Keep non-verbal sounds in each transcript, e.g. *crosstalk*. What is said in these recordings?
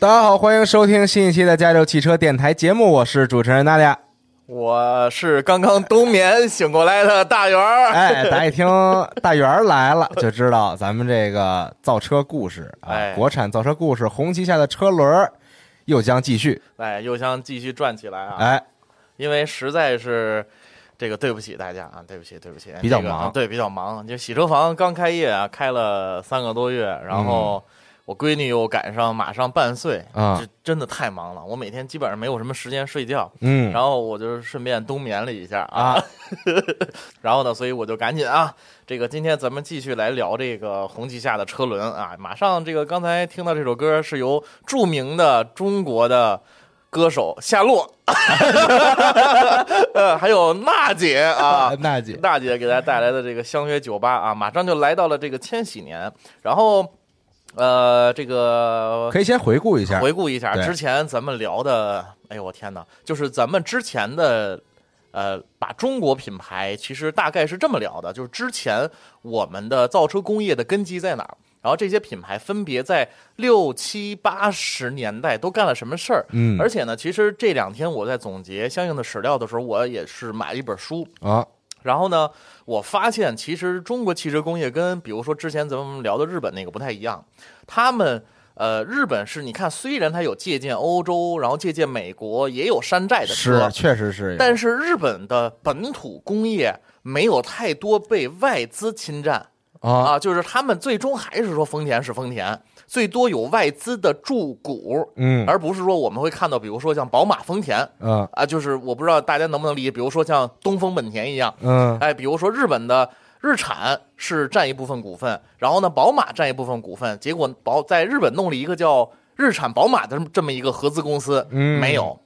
大家好，欢迎收听新一期的加州汽车电台节目，我是主持人娜俩，我是刚刚冬眠醒过来的大圆儿。哎，大家一听大圆儿来了，就知道咱们这个造车故事啊，国产造车故事，红旗下的车轮又将继续，哎，又将继续转起来啊！哎，因为实在是这个对不起大家啊，对不起，对不起，比较忙，对，比较忙，就洗车房刚开业啊，开了三个多月，然后。我闺女又赶上马上半岁啊，这真的太忙了。我每天基本上没有什么时间睡觉，嗯，然后我就顺便冬眠了一下啊，*laughs* 然后呢，所以我就赶紧啊，这个今天咱们继续来聊这个红旗下的车轮啊。马上这个刚才听到这首歌是由著名的中国的歌手夏洛，呃，还有娜姐啊，*laughs* 娜姐，娜姐给大家带来的这个相约酒吧啊，马上就来到了这个千禧年，然后。呃，这个可以先回顾一下，回顾一下之前咱们聊的。哎呦，我天哪！就是咱们之前的，呃，把中国品牌其实大概是这么聊的，就是之前我们的造车工业的根基在哪儿，然后这些品牌分别在六七八十年代都干了什么事儿。嗯，而且呢，其实这两天我在总结相应的史料的时候，我也是买了一本书啊。然后呢，我发现其实中国汽车工业跟比如说之前咱们聊的日本那个不太一样。他们呃，日本是你看，虽然它有借鉴欧洲，然后借鉴美国，也有山寨的车，确实是。但是日本的本土工业没有太多被外资侵占啊，就是他们最终还是说丰田是丰田。最多有外资的注股，嗯，而不是说我们会看到，比如说像宝马、丰田，嗯啊，就是我不知道大家能不能理解，比如说像东风本田一样，嗯，哎，比如说日本的日产是占一部分股份，然后呢，宝马占一部分股份，结果宝在日本弄了一个叫日产宝马的这么一个合资公司，嗯，没有，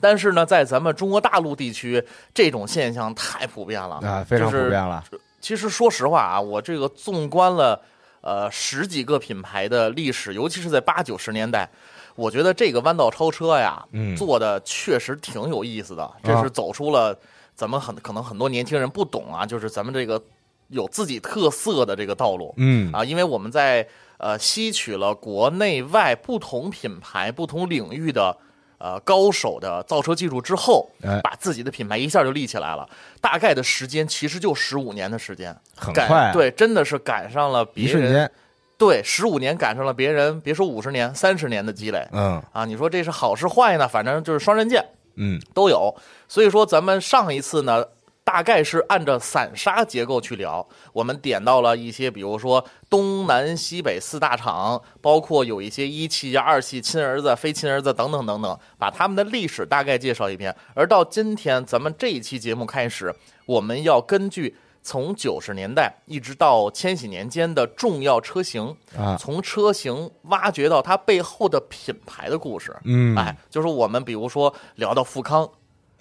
但是呢，在咱们中国大陆地区，这种现象太普遍了。啊，非常普遍了。其实说实话啊，我这个纵观了。呃，十几个品牌的历史，尤其是在八九十年代，我觉得这个弯道超车呀，做的确实挺有意思的。这是走出了咱们很可能很多年轻人不懂啊，就是咱们这个有自己特色的这个道路。嗯啊，因为我们在呃吸取了国内外不同品牌、不同领域的。呃，高手的造车技术之后，把自己的品牌一下就立起来了。大概的时间其实就十五年的时间，很快。对，真的是赶上了别人。对，十五年赶上了别人，别说五十年、三十年的积累。嗯啊，你说这是好是坏呢？反正就是双刃剑。嗯，都有。所以说，咱们上一次呢，大概是按照散沙结构去聊，我们点到了一些，比如说东南西北四大厂，包括有一些一汽、二汽、亲儿子、非亲儿子等等等等，把他们的历史大概介绍一遍。而到今天，咱们这一期节目开始，我们要根据从九十年代一直到千禧年间的重要车型啊，从车型挖掘到它背后的品牌的故事。嗯，哎，就是我们比如说聊到富康。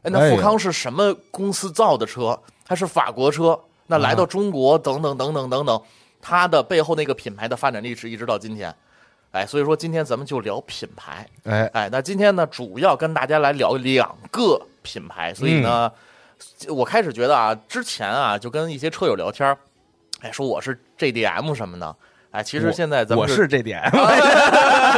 哎，那富康是什么公司造的车？它是法国车。那来到中国，等等等等等等，它的背后那个品牌的发展历史一直到今天。哎，所以说今天咱们就聊品牌。哎哎，那今天呢，主要跟大家来聊两个品牌。所以呢，我开始觉得啊，之前啊，就跟一些车友聊天哎，说我是 JDM 什么的。哎，其实现在咱们我是这点，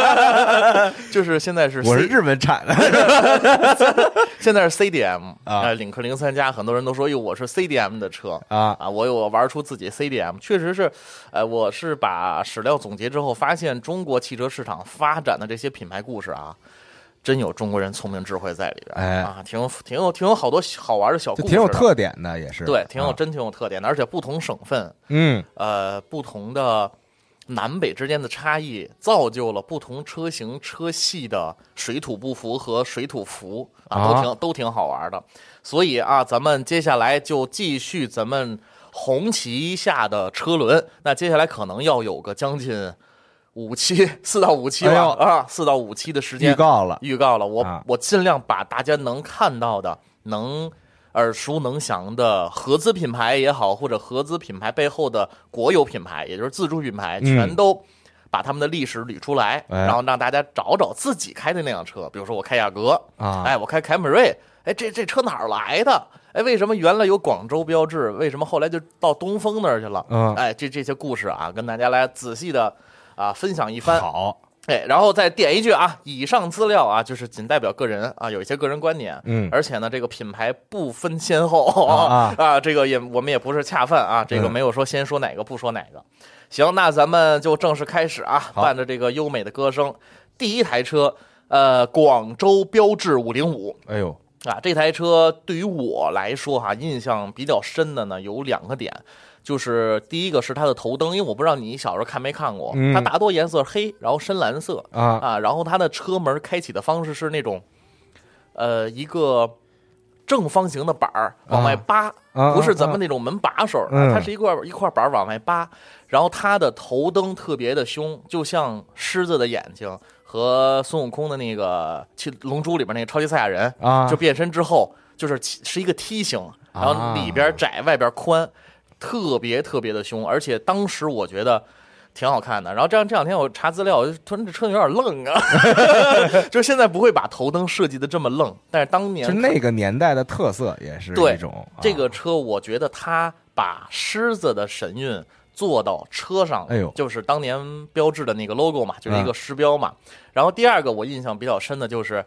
*laughs* 就是现在是我是日本产的，*laughs* 现在是 CDM *laughs* 啊，领克零三加，很多人都说哟，我是 CDM 的车啊啊，我有玩出自己 CDM，确实是，呃，我是把史料总结之后，发现中国汽车市场发展的这些品牌故事啊，真有中国人聪明智慧在里边，哎啊，挺有挺有挺有好多好玩的小故事，挺有特点的，也是对，挺有啊真挺有特点的，而且不同省份，嗯呃，不同的。南北之间的差异造就了不同车型车系的水土不服和水土服啊，都挺都挺好玩的。所以啊，咱们接下来就继续咱们红旗下的车轮。那接下来可能要有个将近五期，四到五期吧、啊，四到五期的时间预告了，预告了。我、啊我尽量把大家能看到的能。耳熟能详的合资品牌也好，或者合资品牌背后的国有品牌，也就是自主品牌，全都把他们的历史捋出来，哎然后让大家找找自己开的那辆车。比如说我开雅阁啊哎，我开凯美瑞，哎，这这车哪儿来的？哎，为什么原来有广州标志？为什么后来就到东风那儿去了？嗯哎，这这些故事啊，跟大家来仔细的啊分享一番。好，哎，然后再点一句啊，以上资料啊，就是仅代表个人啊，有一些个人观点，嗯。而且呢，这个品牌不分先后啊 *laughs* 啊，这个也我们也不是恰饭啊，这个嗯。没有说先说哪个不说哪个。行，那咱们就正式开始啊，伴着这个优美的歌声，第一台车，呃，广州标致五零五哎呦，啊，这台车对于我来说哈、印象比较深的呢有两个点。就是第一个是它的头灯，因为我不知道你小时候看没看过，嗯。它大多颜色黑，然后深蓝色，啊。啊，然后它的车门开启的方式是那种，呃，一个正方形的板儿往外扒，啊不是咱们那种门把手，嗯。它是一块一块板儿往外扒，然后它的头灯特别的凶，就像狮子的眼睛和孙悟空的那个《七龙珠》里边那个超级赛亚人啊。就变身之后就是是一个梯形，然后里边窄外边宽，特别特别的凶，而且当时我觉得。挺好看的，然后这样这两天我查资料，我就突然这车有点愣啊，*laughs* 就现在不会把头灯设计的这么愣，但是当年就那个年代的特色也是对一种啊这个车，我觉得它把狮子的神韵做到车上，哎呦就是当年标志的那个 logo 嘛，就是一个狮标嘛。然后第二个我印象比较深的就是，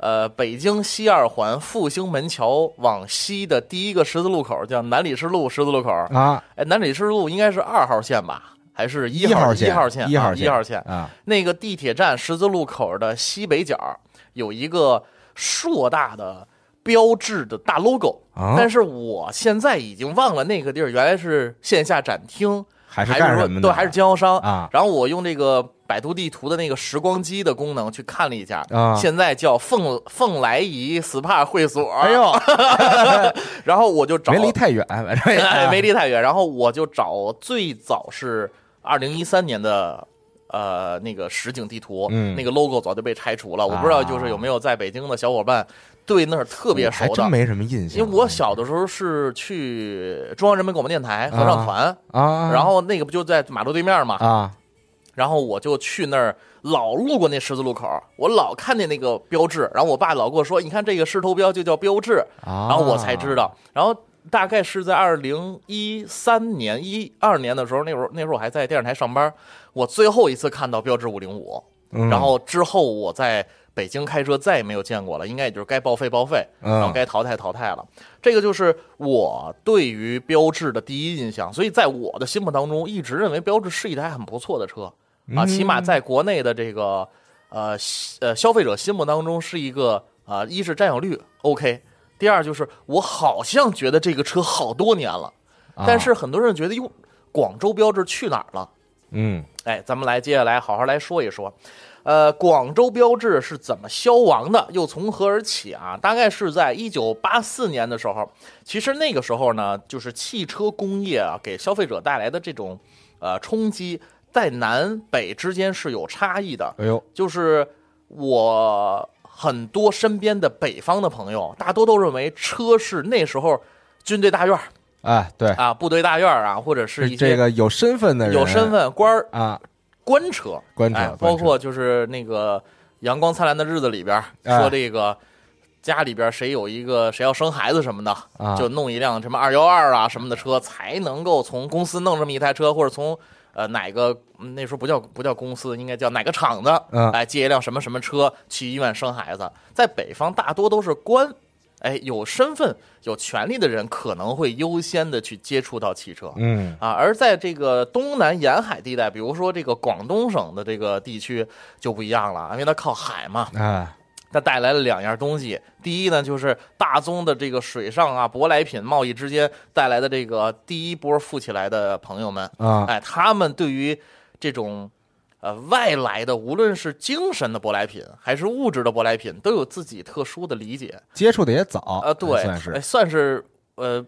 呃，北京西二环复兴门桥往西的第一个十字路口叫南礼士路十字路口，啊，哎，南礼士路应该是二号线吧？还是一号线，一号线？一号线一号线啊，那个地铁站十字路口的西北角有一个硕大的标志的大 logo，、啊但是我现在已经忘了那个地儿原来是线下展厅，还是干什么的？对，还是经销商啊然后我用这个百度地图的那个时光机的功能去看了一下，啊现在叫凤凤来仪 SPA 会所。哎呦，*laughs* 然后我就找没离太远，反正 *laughs* 哎，没离太远。然后我就找最早是二零一三年的呃那个实景地图，嗯那个 logo 早就被拆除了。我不知道就是有没有在北京的小伙伴对那儿特别熟的。真没什么印象。因为我小的时候是去中央人民广播电台合唱团，啊，然后那个不就在马路对面嘛，啊，然后我就去那儿，老路过那十字路口，我老看见那个标志，然后我爸老跟我说：“你看这个狮头标就叫标志。”然然后我才知道，然后大概是在二零一三年、一二年的时候，那会儿那时候我还在电视台上班，我最后一次看到标志五零五，嗯然后之后我在北京开车再也没有见过了，应该也就是该报废报废，嗯然后该淘汰淘汰了。这个就是我对于标致的第一印象，所以在我的心目当中，一直认为标致是一台很不错的车啊，起码在国内的这个呃呃消费者心目当中是一个啊、一是占有率 OK。第二就是我好像觉得这个车好多年了，但是很多人觉得哟，广州标志去哪儿了？嗯，哎，咱们来接下来好好来说一说，呃，广州标志是怎么消亡的，又从何而起啊？大概是在一九八四年的时候，其实那个时候呢，就是汽车工业啊给消费者带来的这种呃冲击，在南北之间是有差异的。哎呦，就是我很多身边的北方的朋友，大多都认为车是那时候军队大院儿。哎，对啊，部队大院啊，或者是一些这个有身份的人，有身份官儿啊，官车，官车，包括就是那个《阳光灿烂的日子》里边说这个家里边谁有一个谁要生孩子什么的，就弄一辆什么二幺二啊什么的车，才能够从公司弄这么一台车，或者从呃哪个那时候不叫不叫公司，应该叫哪个厂子，哎借一辆什么什么车去医院生孩子。在北方大多都是官。哎，有身份、有权利的人可能会优先的去接触到汽车，嗯啊，而在这个东南沿海地带，比如说这个广东省的这个地区就不一样了，因为它靠海嘛，啊，它带来了两样东西。第一呢，就是大宗的这个水上啊舶来品贸易之间带来的这个第一波富起来的朋友们啊，哎，他们对于这种。呃，外来的无论是精神的舶来品，还是物质的舶来品，都有自己特殊的理解。接触的也早啊，对，算是算是呃，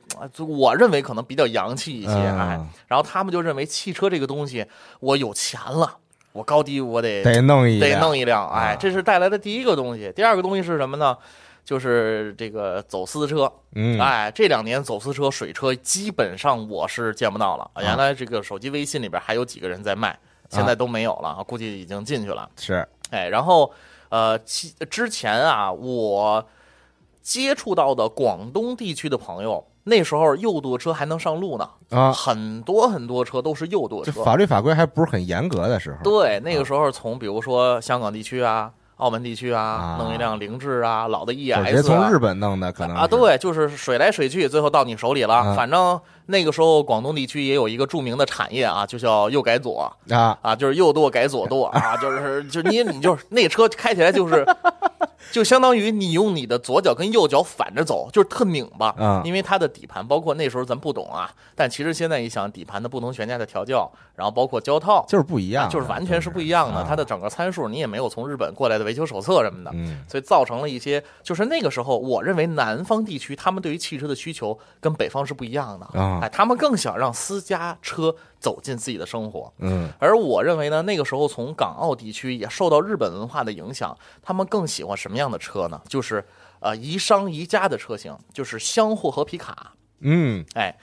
我认为可能比较洋气一些哎。然后他们就认为汽车这个东西，我有钱了，我高低我得得弄一得弄一辆，哎，这是带来的第一个东西。第二个东西是什么呢？就是这个走私车。嗯，哎，这两年走私车、水车基本上我是见不到了。原来这个手机微信里边还有几个人在卖。现在都没有了，估计已经进去了。是，哎，然后，呃，其之前啊，我接触到的广东地区的朋友，那时候右舵车还能上路呢，啊，很多很多车都是右舵车，法律法规还不是很严格的时候。对，那个时候从比如说香港地区啊。澳门地区啊，弄一辆凌志啊，老的 ES，直接从日本弄的可能啊，对，就是水来水去，最后到你手里了。反正那个时候广东地区也有一个著名的产业啊，就叫右改左啊啊，就是右舵改左舵啊，就是就你你就是那车开起来就是。就相当于你用你的左脚跟右脚反着走，就是特拧巴。嗯，因为它的底盘，包括那时候咱不懂啊，但其实现在一想，底盘的不同悬架的调教，然后包括胶套，就是不一样，就是完全是不一样的。它的整个参数你也没有从日本过来的维修手册什么的，嗯，所以造成了一些，就是那个时候，我认为南方地区他们对于汽车的需求跟北方是不一样的。哎，他们更想让私家车。走进自己的生活，嗯，而我认为呢，那个时候从港澳地区也受到日本文化的影响，他们更喜欢什么样的车呢？就是呃宜商宜家的车型，就是厢货和皮卡，嗯，哎，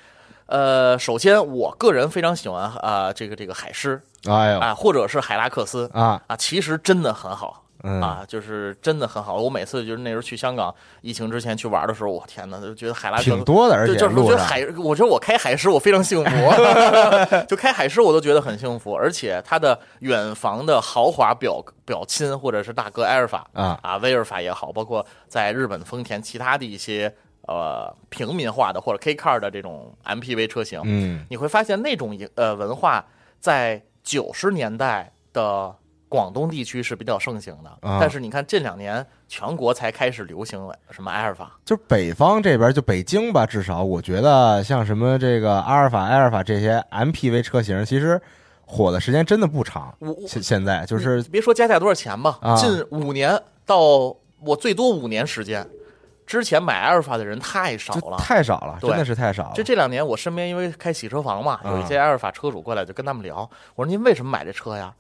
呃，首先我个人非常喜欢啊这个这个海狮，哎呦。啊，或者是海拉克斯。啊。啊，其实真的很好。嗯啊，就是真的很好。我每次就是那时候去香港疫情之前去玩的时候，我天哪，就觉得海拉克挺多的，而且就是我觉得海，我觉得我开海狮我非常幸福，*laughs* 就开海狮我都觉得很幸福。而且它的远房的豪华表表亲或者是大哥埃尔法啊啊威尔法也好，包括在日本丰田其他的一些呃平民化的或者 K car 的这种 MPV 车型，嗯，你会发现那种呃文化在九十年代的。广东地区是比较盛行的，但是你看这两年全国才开始流行什么阿尔法，就北方这边就北京吧，至少我觉得像什么这个阿尔法、埃尔法这些 MPV 车型，其实火的时间真的不长。现现在就是别说加价多少钱吧，近五年到我最多五年时间，之前买阿尔法的人太少了，太少了，真的是太少了。就这两年我身边因为开洗车房嘛，有一些阿尔法车主过来就跟他们聊，我说您为什么买这车呀？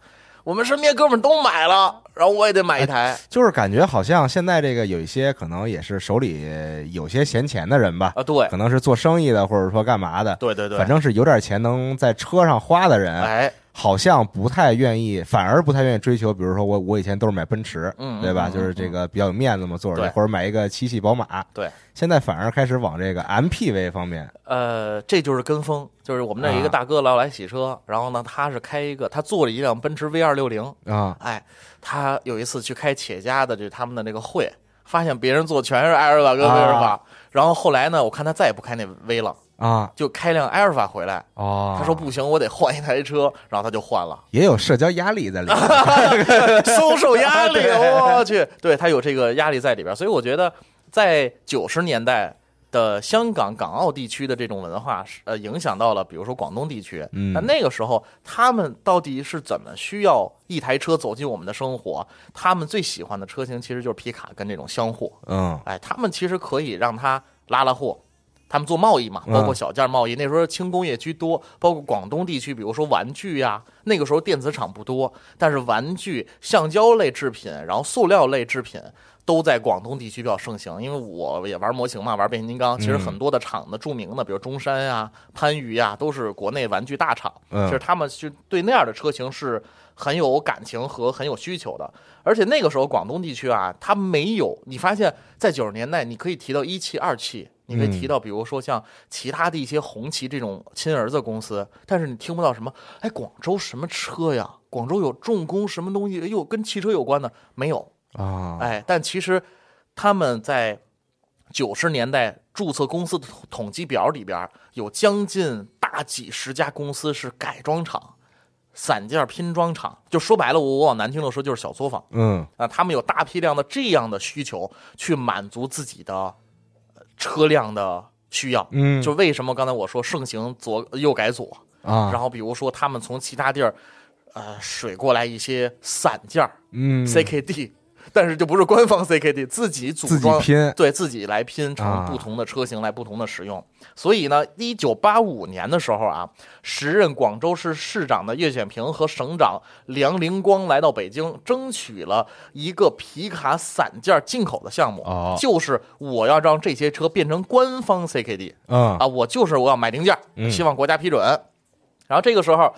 我们身边哥们都买了，然后我也得买一台。就是感觉好像现在这个有一些可能也是手里有些闲钱的人吧，啊，对，可能是做生意的，或者说干嘛的，对对对，反正是有点钱能在车上花的人，哎。好像不太愿意，反而不太愿意追求。比如说，我我以前都是买奔驰，嗯，对吧？就是这个比较有面子嘛，坐着或者买一个七系宝马。对，现在反而开始往这个 MPV 方面。呃，这就是跟风，就是我们那一个大哥老来洗车，然后呢，他是开一个，他坐了一辆奔驰 V 二六零啊，哎，他有一次去开企业家的，就他们的那个会，发现别人坐全是埃尔法跟威尔法，然后后来呢，我看他再也不开那 V 了。啊，就开辆埃尔法回来哦，他说不行，我得换一台车，然后他就换了。也有社交压力在里面，*laughs* 收受压力，我去，对他有这个压力在里边，所以我觉得在九十年代的香港、港澳地区的这种文化，呃，影响到了比如说广东地区。嗯，那那个时候他们到底是怎么需要一台车走进我们的生活？他们最喜欢的车型其实就是皮卡跟这种厢货。嗯，哎，他们其实可以让他拉拉货。他们做贸易嘛，包括小件贸易。那时候轻工业居多，包括广东地区，比如说玩具呀，那个时候电子厂不多，但是玩具、橡胶类制品，然后塑料类制品都在广东地区比较盛行。因为我也玩模型嘛，玩变形金刚，其实很多的厂子著名的，比如中山呀、番禺呀，都是国内玩具大厂。其实他们是对那样的车型是很有感情和很有需求的。而且那个时候广东地区啊，它没有你发现，在九十年代，你可以提到一汽、二汽。你可以提到，比如说像其他的一些红旗这种亲儿子公司，但是你听不到什么，哎，广州什么车呀？广州有重工什么东西？又跟汽车有关的没有啊？哎，但其实他们在九十年代注册公司的统计表里边，有将近大几十家公司是改装厂、散件拼装厂，就说白了，我我往难听的说就是小作坊。嗯，啊，他们有大批量的这样的需求去满足自己的。车辆的需要，嗯，就为什么刚才我说盛行左右改左啊？然后比如说他们从其他地儿，呃，水过来一些散件儿，嗯，CKD。但是就不是官方 CKD *laughs* 自己组装，拼对自己来拼成不同的车型来不同的使用。所以呢，一九八五年的时候啊，时任广州市市长的叶选平和省长梁灵光来到北京，争取了一个皮卡散件进口的项目，就是我要让这些车变成官方 CKD，嗯啊，我就是我要买零件，希望国家批准。然后这个时候，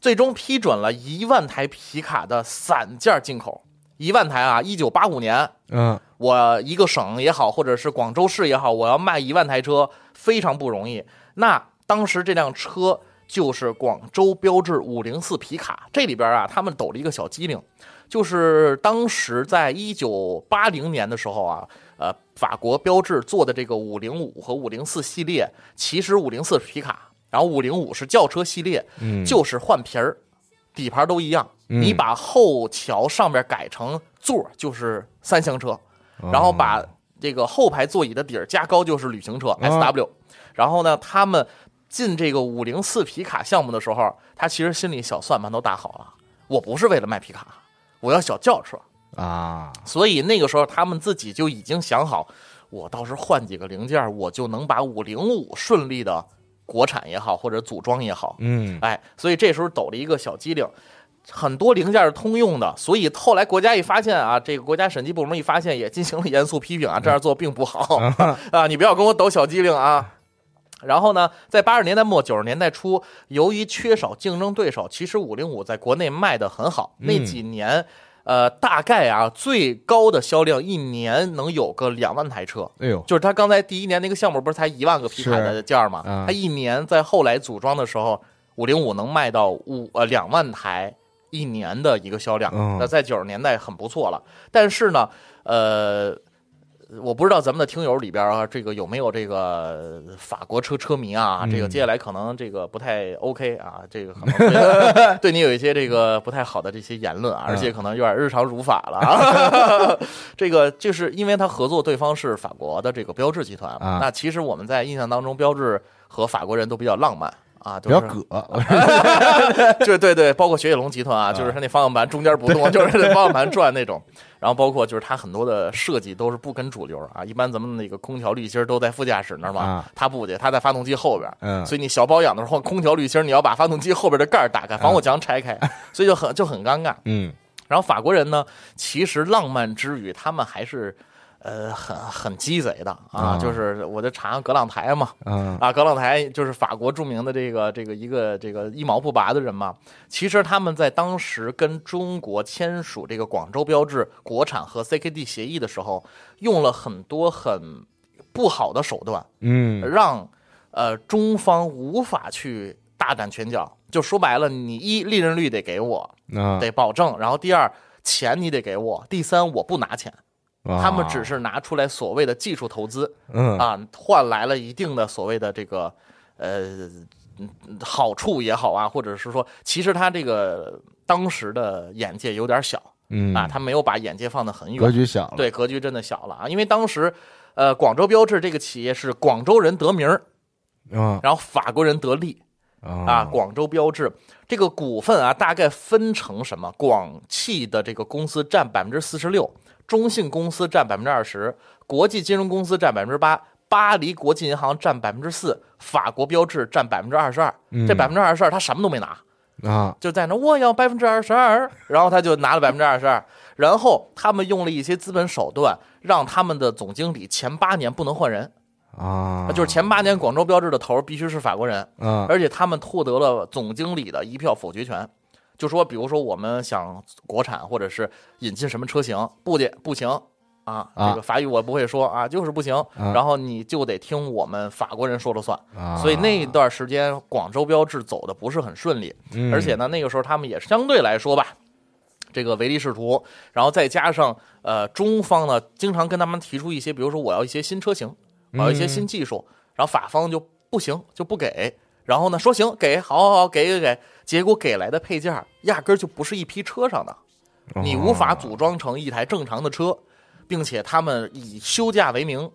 最终批准了一万台皮卡的散件进口。一万台啊！一九八五年，嗯，我一个省也好，或者是广州市也好，我要卖一万台车，非常不容易。那当时这辆车就是广州标致五零四皮卡。这里边啊，他们抖了一个小机灵，就是当时在一九八零年的时候啊，呃，法国标致做的这个五零五和五零四系列，其实五零四是皮卡，然后五零五是轿车系列，嗯，就是换皮儿，底盘都一样。你把后桥上面改成座，就是三厢车，然后把这个后排座椅的底儿加高，就是旅行车 S W。然后呢，他们进这个五零四皮卡项目的时候，他其实心里小算盘都打好了，我不是为了卖皮卡，我要小轿车啊。所以那个时候他们自己就已经想好，我倒是换几个零件，我就能把五零五顺利的国产也好，或者组装也好，嗯，哎，所以这时候抖了一个小机灵。很多零件是通用的，所以后来国家一发现啊，这个国家审计部门一发现，也进行了严肃批评啊，这样做并不好 *laughs* 啊，你不要跟我抖小机灵啊。然后呢，在八十年代末九十年代初，由于缺少竞争对手，其实五零五在国内卖的很好。那几年，呃，大概啊，最高的销量一年能有个两万台车。哎呦，就是他刚才第一年那个项目不是才一万个皮卡的件儿吗？他一年在后来组装的时候，五零五能卖到五呃两万台。一年的一个销量，那在九十年代很不错了。但是呢，呃，我不知道咱们的听友里边啊，这个有没有这个法国车车迷啊？这个接下来可能这个不太 OK 啊，这个可能 *laughs* 对你有一些这个不太好的这些言论啊，而且可能有点日常如法了啊。*laughs* 这个就是因为他合作对方是法国的这个标志集团，那其实我们在印象当中，标志和法国人都比较浪漫。啊，比较葛 *laughs* *laughs* 对对对，包括雪铁龙集团啊，就是它那方向盘中间不动，就是那方向盘转那种。然后包括就是它很多的设计都是不跟主流啊，一般咱们那个空调滤芯都在副驾驶那儿嘛，它不去，它在发动机后边。嗯，所以你小保养的时候，空调滤芯你要把发动机后边的盖儿打开，防火墙拆开，所以就很就很尴尬。嗯，然后法国人呢，其实浪漫之余，他们还是。呃，很很鸡贼的啊，就是我就查葛朗台嘛，啊，葛朗台就是法国著名的这个这个一个这个一毛不拔的人嘛。其实他们在当时跟中国签署这个广州标志国产和 CKD 协议的时候，用了很多很不好的手段，嗯，让呃中方无法去大展拳脚。就说白了，你一利润率得给我，得保证，然后第二钱你得给我，第三我不拿钱。他们只是拿出来所谓的技术投资，嗯。啊，换来了一定的所谓的这个呃好处也好啊，或者是说，其实他这个当时的眼界有点小，嗯。啊，他没有把眼界放得很远，格局小，对，格局真的小了。啊，因为当时呃，广州标志这个企业是广州人得名儿，嗯然后法国人得利。啊。啊广州标志。这个股份啊，大概分成什么？广汽的这个公司占百分之四十六，中信公司占百分之二十，国际金融公司占百分之八，巴黎国际银行占百分之四，法国标志占百分之二十二。这百分之二十二他什么都没拿，啊就在那我要百分之二十二，然后他就拿了百分之二十二，然后他们用了一些资本手段，让他们的总经理前八年不能换人，啊，就是前八年广州标志的头必须是法国人，嗯而且他们获得了总经理的一票否决权。就说，比如说我们想国产或者是引进什么车型，不的不行啊，啊这个法语我不会说啊，就是不行。啊然后你就得听我们法国人说了算。啊，所以那一段时间，广州标志走的不是很顺利。嗯而且呢，那个时候他们也相对来说吧，这个唯利是图，然后再加上呃，中方呢经常跟他们提出一些，比如说我要一些新车型，我要一些新技术，然后法方就不行，就不给。然后呢，说行给，好好好，给给给，结果给来的配件儿压根儿就不是一批车上的，你无法组装成一台正常的车，并且他们以休假为名，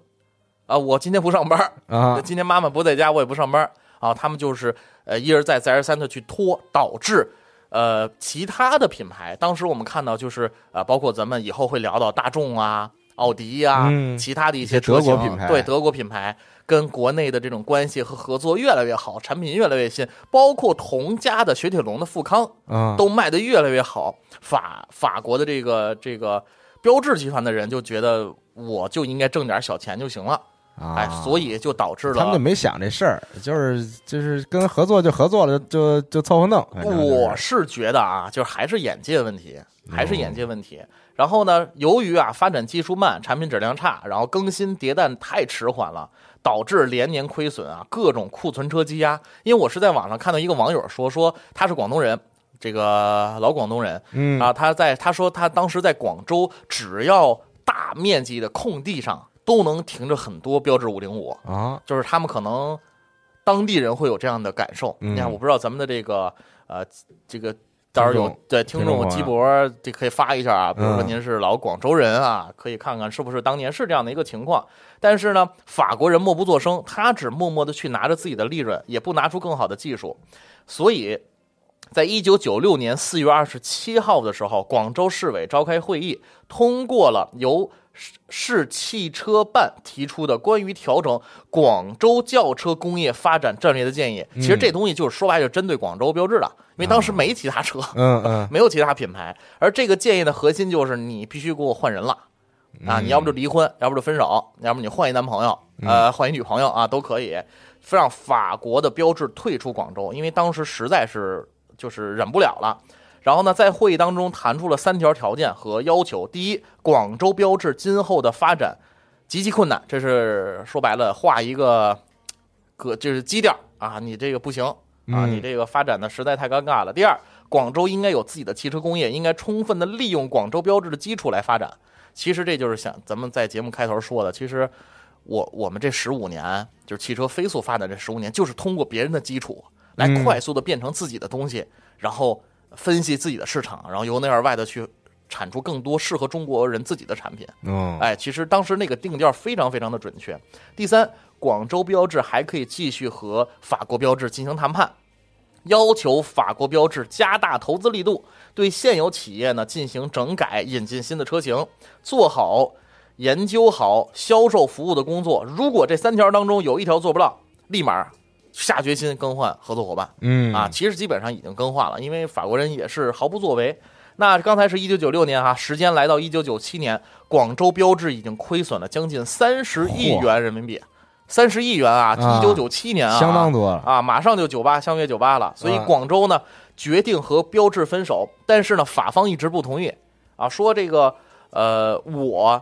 啊，我今天不上班儿，啊。今天妈妈不在家，我也不上班啊。他们就是呃一而再再而三的去拖，导致呃其他的品牌，当时我们看到就是呃包括咱们以后会聊到大众啊、奥迪呀、嗯。其他的一一些德些车型国品牌。对德国品牌跟国内的这种关系和合作越来越好，产品越来越新，包括同家的雪铁龙的富康嗯都卖得越来越好。法法国的这个这个标志集团的人就觉得我就应该挣点小钱就行了。啊，哎，所以就导致了他们就没想这事儿，就是就是跟合作就合作了，就就凑合弄。就是我是觉得啊，就是还是眼界问题，还是眼界问题。然后呢，由于啊发展技术慢，产品质量差，然后更新迭代太迟缓了，导致连年亏损啊，各种库存车积压。因为我是在网上看到一个网友说，说他是广东人，这个老广东人嗯啊，他在他说他当时在广州，只要大面积的空地上都能停着很多标致五零五，啊就是他们可能当地人会有这样的感受。嗯你看，我不知道咱们的这个呃这个。到时候有对听众鸡博，这可以发一下啊。比如说嗯您是老广州人啊，可以看看是不是当年是这样的一个情况。但是呢，法国人默不作声，他只默默的去拿着自己的利润，也不拿出更好的技术。所以，在一九九六年四月二十七号的时候，广州市委召开会议，通过了由市市汽车办提出的关于调整广州轿车工业发展战略的建议。其实这东西就是说白了，就针对广州标志的，因为当时没其他车，嗯嗯没有其他品牌。而这个建议的核心就是你必须给我换人了。啊，你要不就离婚，要不就分手，要不你换一男朋友，呃，换一女朋友啊，都可以，让法国的标志退出广州，因为当时实在是就是忍不了了。然后呢，在会议当中谈出了三条条件和要求：第一，广州标志今后的发展极其困难，这是说白了画一个个就是基调啊，你这个不行啊，嗯你这个发展的实在太尴尬了。第二，广州应该有自己的汽车工业，应该充分的利用广州标志的基础来发展。其实这就是想咱们在节目开头说的，其实我我们这十五年就是汽车飞速发展这十五年，就是通过别人的基础来嗯快速的变成自己的东西，然后分析自己的市场，然后由内而外的去产出更多适合中国人自己的产品。嗯哎，其实当时那个定调非常非常的准确。第三，广州标志还可以继续和法国标志进行谈判，要求法国标志加大投资力度，对现有企业呢进行整改，引进新的车型，做好研究好销售服务的工作。如果这三条当中有一条做不到，立马下决心更换合作伙伴。嗯。啊，其实基本上已经更换了，因为法国人也是毫不作为。那刚才是一九九六年哈、时间来到一九九七年，广州标志已经亏损了将近三十亿元人民币，三十亿元啊！啊一九九七年啊，相当多了。啊，马上就九八相约九八了，所以啊广州呢决定和标致分手，但是呢法方一直不同意。啊，说这个呃我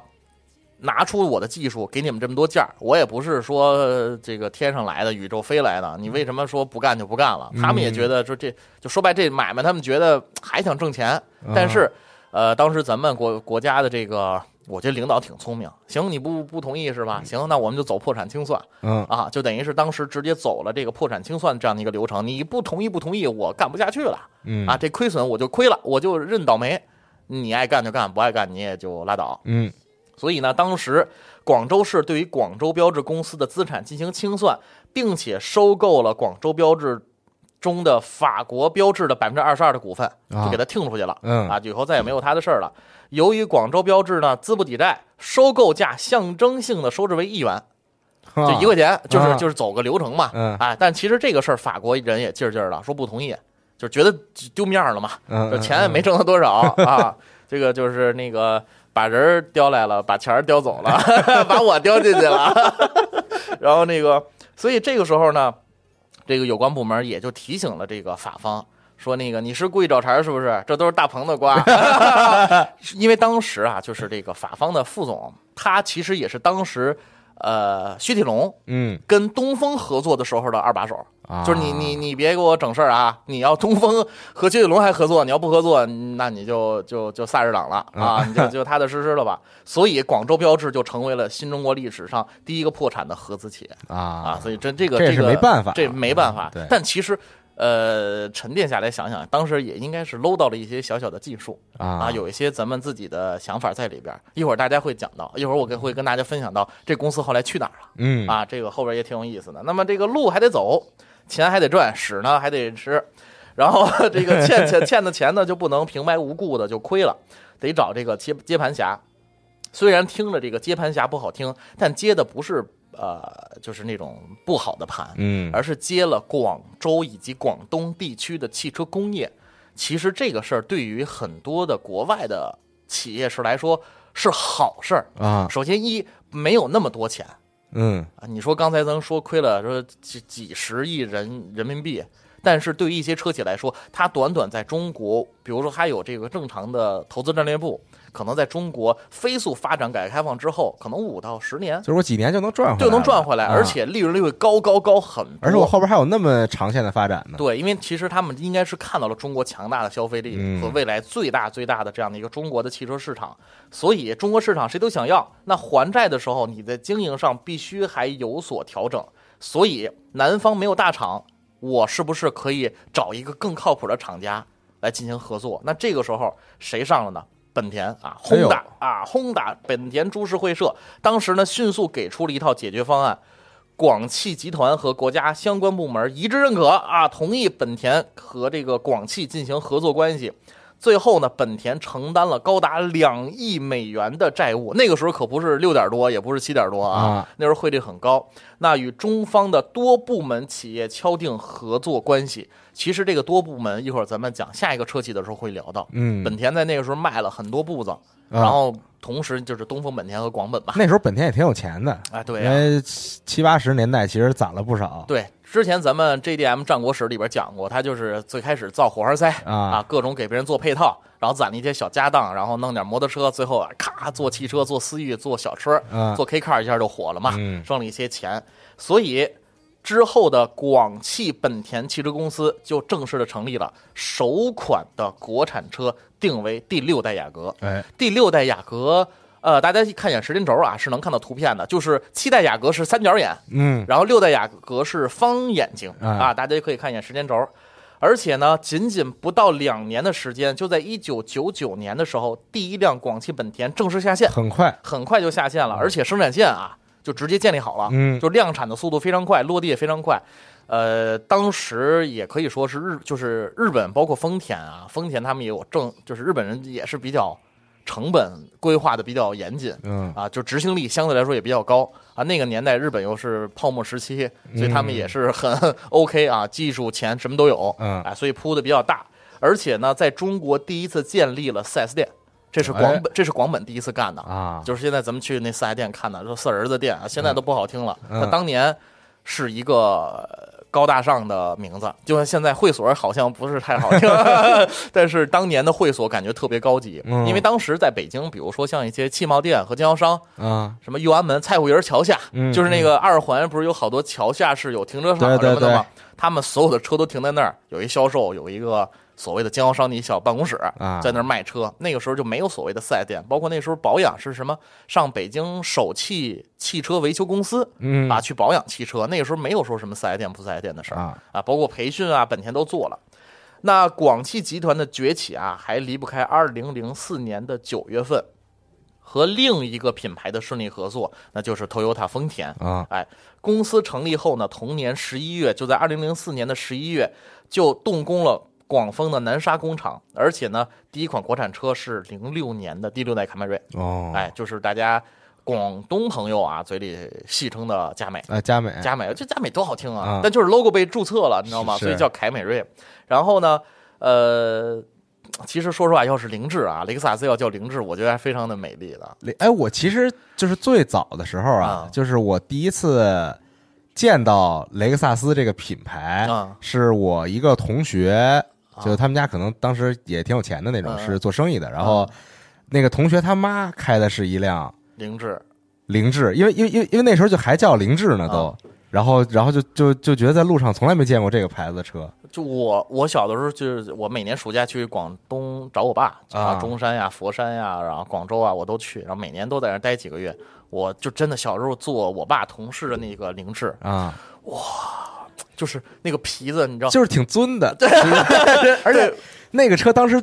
拿出我的技术给你们这么多件儿，我也不是说呃这个天上来的宇宙飞来的，你为什么说不干就不干了？他们也觉得说这就说白这买卖，他们觉得还想挣钱，但是呃当时咱们国国家的这个。我觉得领导挺聪明，行，你不不同意是吧？行，那我们就走破产清算。嗯啊，就等于是当时直接走了这个破产清算这样的一个流程。你不同意不同意，我干不下去了嗯啊！这亏损我就亏了，我就认倒霉。你爱干就干，不爱干你也就拉倒。嗯所以呢，当时广州市对于广州标志公司的资产进行清算，并且收购了广州标志中的法国标志的百分之二十二的股份，就给他听出去了。嗯啊，以后再也没有他的事儿了。由于广州标志呢资不抵债，收购价象征性的收至为一元，就一块钱，就是啊就是走个流程嘛。嗯哎，但其实这个事儿法国人也劲儿劲儿的说不同意，就觉得丢面儿了嘛。嗯，这钱也没挣到多少啊，这个就是那个把人儿叼来了，把钱儿叼走了，*laughs* 把我叼进去了，*laughs* 然后那个，所以这个时候呢，这个有关部门也就提醒了这个法方。说那个你是故意找茬是不是？这都是大鹏的瓜，因为当时啊，就是这个法方的副总，他其实也是当时呃薛铁龙嗯跟东风合作的时候的二把手，啊，就是你你你别给我整事儿啊！你要东风和薛铁龙还合作，你要不合作，那你就就就萨日党了啊！你就就踏踏实实了吧。所以广州标志就成为了新中国历史上第一个破产的合资企业啊！啊，所以这这个这个没办法这没办法嗯。对但其实。呃，沉淀下来想想，当时也应该是搂到了一些小小的技术啊，啊，有一些咱们自己的想法在里边。一会儿大家会讲到，一会儿我跟会跟大家分享到这公司后来去哪儿了。嗯啊，这个后边也挺有意思的。那么这个路还得走，钱还得赚，屎呢还得吃，然后 *laughs* 这个欠欠欠的钱呢就不能平白无故的就亏了，得找这个接接盘侠。虽然听着这个接盘侠不好听，但接的不是呃就是那种不好的盘，嗯而是接了广州以及广东地区的汽车工业。其实这个事儿对于很多的国外的企业是来说是好事儿。啊首先一没有那么多钱。嗯啊，你说刚才咱说亏了说几几十亿人人民币，但是对于一些车企来说，它短短在中国，比如说它有这个正常的投资战略部，可能在中国飞速发展改革开放之后，可能五到十年就是我几年就能赚回来，就能赚回来，啊而且利润率会高高高很多。而且我后边还有那么长线的发展呢，对，因为其实他们应该是看到了中国强大的消费力嗯和未来最大最大的这样的一个中国的汽车市场，所以中国市场谁都想要。那还债的时候，你在经营上必须还有所调整。所以南方没有大厂，我是不是可以找一个更靠谱的厂家来进行合作？那这个时候谁上了呢？本田啊，轰打啊，轰打本田株式会社，当时呢迅速给出了一套解决方案。广汽集团和国家相关部门一致认可啊，同意本田和这个广汽进行合作关系。最后呢，本田承担了高达两亿美元的债务，那个时候可不是六点多，也不是七点多啊，啊那时候汇率很高。那与中方的多部门企业敲定合作关系。其实这个多部门，一会儿咱们讲下一个车企的时候会聊到。嗯，本田在那个时候卖了很多步子，啊然后同时就是东风本田和广本吧。那时候本田也挺有钱的，啊，对呀、因为七七八十年代其实攒了不少，对，之前咱们 JDM 战国史里边讲过，他就是最开始造火花塞啊各种给别人做配套，然后攒了一些小家当，然后弄点摩托车，最后啊，咔做汽车、做思域、做小车、啊做 K car 一下就火了嘛，嗯挣了一些钱，所以。之后的广汽本田汽车公司就正式的成立了，首款的国产车定为第六代雅阁。哎，第六代雅阁，呃，大家一看一眼时间轴啊，是能看到图片的，就是七代雅阁是三角眼，嗯。然后六代雅阁是方眼睛啊。啊，大家可以看一眼时间轴。而且呢，仅仅不到两年的时间，就在一九九九年的时候，第一辆广汽本田正式下线，很快，很快就下线了，而且生产线啊就直接建立好了，嗯。就量产的速度非常快，落地也非常快。呃，当时也可以说是日，就是日本，包括丰田啊，丰田他们也有正，就是日本人也是比较成本规划的比较严谨，嗯啊，就执行力相对来说也比较高啊。那个年代日本又是泡沫时期，所以他们也是很 *laughs* OK 啊，技术钱什么都有，嗯啊，所以铺的比较大。而且呢，在中国第一次建立了 4S 店，这是广哎本，这是广本第一次干的啊就是现在咱们去那 4S 店看的，说四儿子店啊，现在都不好听了。嗯那当年是一个呃高大上的名字，就像现在会所好像不是太好听，*laughs* *laughs* 但是当年的会所感觉特别高级，嗯。因为当时在北京，比如说像一些汽贸店和经销商，啊，什么右安门、蔡户营桥下，嗯就是那个二环，不是有好多桥下是有停车场什么的吗？他们所有的车都停在那儿，有一销售，有一个所谓的经销商的一小办公室，啊在那儿卖车。那个时候就没有所谓的四 S 店，包括那时候保养是什么，上北京首汽汽车维修公司嗯啊去保养汽车。那个时候没有说什么四 S 店不四 S 店的事儿啊啊，包括培训啊，本田都做了。那广汽集团的崛起啊，还离不开二零零四年的九月份，和另一个品牌的顺利合作，那就是 Toyota 丰田啊。哎，公司成立后呢，同年十一月，就在二零零四年的十一月就动工了广丰的南沙工厂，而且呢，第一款国产车是零六年的第六代凯美瑞。哦，哎，就是大家广东朋友啊嘴里戏称的佳美。呃，佳美，佳美，这佳美多好听啊！啊但就是 logo 被注册了，你知道吗？所以叫凯美瑞。然后呢，呃。其实说实话，要是凌志啊，雷克萨斯要叫凌志，我觉得还非常的美丽的。哎，我其实就是最早的时候啊，啊就是我第一次见到雷克萨斯这个品牌，啊是我一个同学，就是他们家可能当时也挺有钱的那种，嗯是做生意的。然后那个同学他妈开的是一辆凌志，凌志，因为因为因为因为那时候就还叫凌志呢都。啊然后，然后就就就觉得在路上从来没见过这个牌子的车就我我小的时候，就是我每年暑假去广东找我爸啊中山呀、佛山呀，然后广州啊，我都去，然后每年都在那待几个月。我就真的小时候坐我爸同事的那个凌志，啊，就是那个皮子，你知道，就是挺尊的，对。*laughs* 而且那个车当时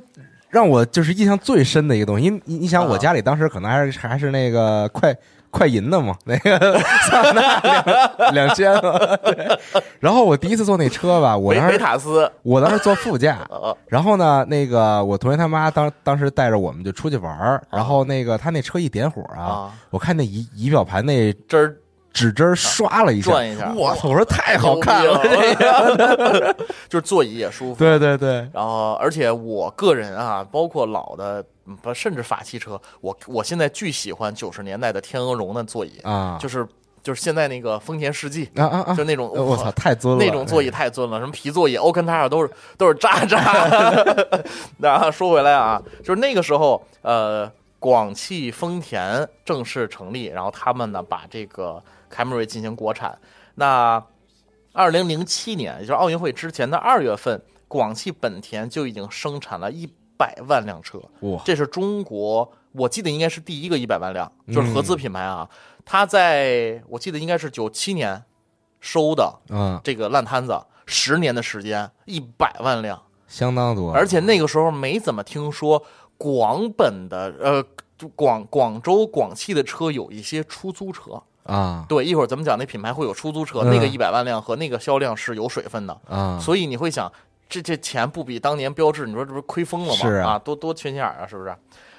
让我就是印象最深的一个东西，你你想我家里当时可能还是还是那个快快银的嘛，*laughs* 那个桑塔纳两两千嘛，对。然后我第一次坐那车吧，我当时塔斯，我当时坐副驾，*laughs* 呃，然后呢，那个我同学他妈当当时带着我们就出去玩儿，然后那个他那车一点火啊啊，我看那仪仪表盘那这儿指针儿刷了一下，转一下我操！我说太好看了，*laughs* 就是座椅也舒服。对对对，然后，而且我个人啊，包括老的，嗯不甚至法系车，我我现在巨喜欢九十年代的天鹅绒的座椅，啊，就是就是现在那个丰田世纪，啊啊啊！就那种我操，太尊了，那种座椅太尊了，什么皮座椅、欧肯塔尔都是都是渣渣。*laughs* 然后说回来啊，就是那个时候，呃，广汽丰田正式成立，然后他们呢把这个凯美瑞进行国产。那二零零七年，也就是奥运会之前的二月份，广汽本田就已经生产了一百万辆车，哇，这是中国，我记得应该是第一个一百万辆，就是合资品牌啊。它在我记得应该是九七年收的嗯，这个烂摊子，十年的时间，一百万辆，相当多，而且那个时候没怎么听说广本的呃就广广州广汽的车有一些出租车。啊对，一会儿咱们讲那品牌会有出租车，嗯那个一百万辆和那个销量是有水分的，啊，所以你会想，这这钱不比当年标志，你说这不是亏疯了吗？是啊多多缺心眼儿啊，是不是？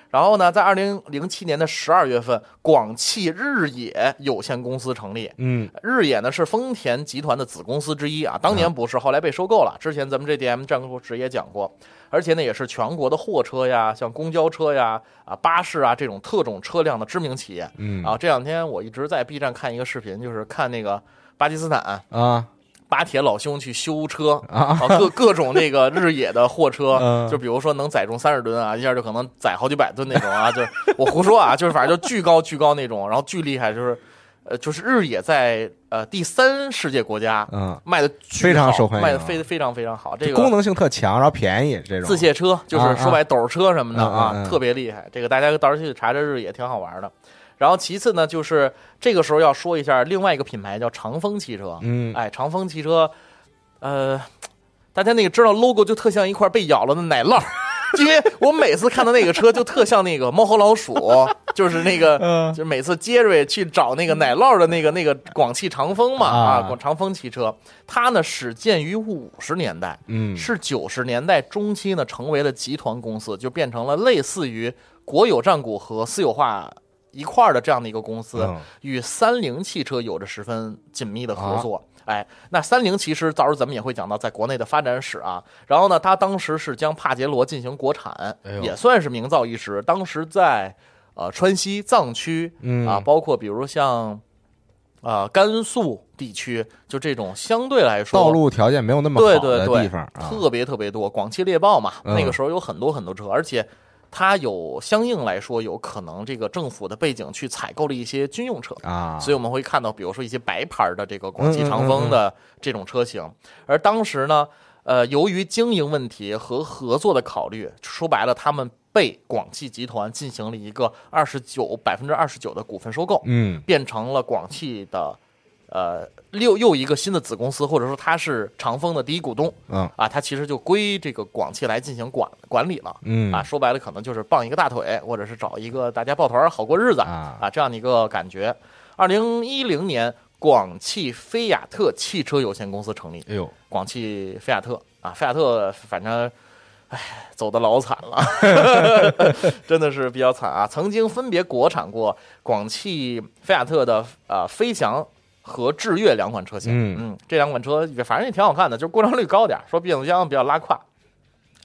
然后呢，在二零零七年的十二月份，广汽日野有限公司成立。嗯日野呢是丰田集团的子公司之一啊，当年不是，后来被收购了。之前咱们这 DM 战国时也讲过，而且呢也是全国的货车呀、像公交车呀、啊巴士啊这种特种车辆的知名企业嗯啊。这两天我一直在 B 站看一个视频，就是看那个巴基斯坦啊巴铁老兄去修车啊啊，各各种那个日野的货车，嗯就比如说能载重三十吨啊，一下就可能载好几百吨那种啊，就是我胡说啊，就是反正就巨高巨高那种，然后巨厉害，就是呃，就是日野在呃第三世界国家嗯，卖的非常受欢迎卖的非非常非常好，这个功能性特强，然后便宜这种自卸车就是啊说白斗车什么的啊，特别厉害。这个大家到时候去查查日野，挺好玩的。然后其次呢，就是这个时候要说一下另外一个品牌叫长风汽车。嗯哎，长风汽车，呃，大家那个知道 logo 就特像一块被咬了的奶酪。因为我每次看到那个车，就特像那个猫和老鼠，就是那个，嗯就是每次杰瑞去找那个奶酪的那个那个广汽长风嘛啊啊，广长风汽车，它呢始建于五十年代，嗯是九十年代中期呢，成为了集团公司，就变成了类似于国有占股和私有化一块儿的这样的一个公司，嗯与三菱汽车有着十分紧密的合作。哎，那三菱其实到时候咱们也会讲到在国内的发展史啊。然后呢，它当时是将帕杰罗进行国产，哎也算是名噪一时。当时在呃川西藏区嗯啊，包括比如像呃甘肃地区，就这种相对来说道路条件没有那么对好的对对，地方啊，特别特别多。广汽猎豹嘛，嗯那个时候有很多很多车，而且它有相应来说有可能这个政府的背景去采购了一些军用车。啊，所以我们会看到，比如说一些白牌的这个广汽长风的这种车型，而当时呢，呃，由于经营问题和合作的考虑，说白了，他们被广汽集团进行了一个二十九百分之二十九的股份收购，嗯。变成了广汽的呃，又又一个新的子公司，或者说它是长丰的第一股东，嗯啊，它其实就归这个广汽来进行管管理了，嗯啊，说白了可能就是傍一个大腿，或者是找一个大家抱团儿好过日子啊啊这样的一个感觉。二零一零年，广汽菲亚特汽车有限公司成立，哎呦，广汽菲亚特啊，菲亚特反正。唉，走的老惨了，*laughs* 真的是比较惨啊！曾经分别国产过广汽菲亚特的呃飞翔和致悦两款车型，嗯这两款车反正也挺好看的，就是故障率高点，说变速箱比较拉胯。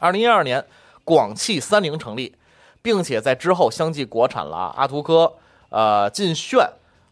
二零一二年，广汽三菱成立，并且在之后相继国产了阿图科、呃劲炫、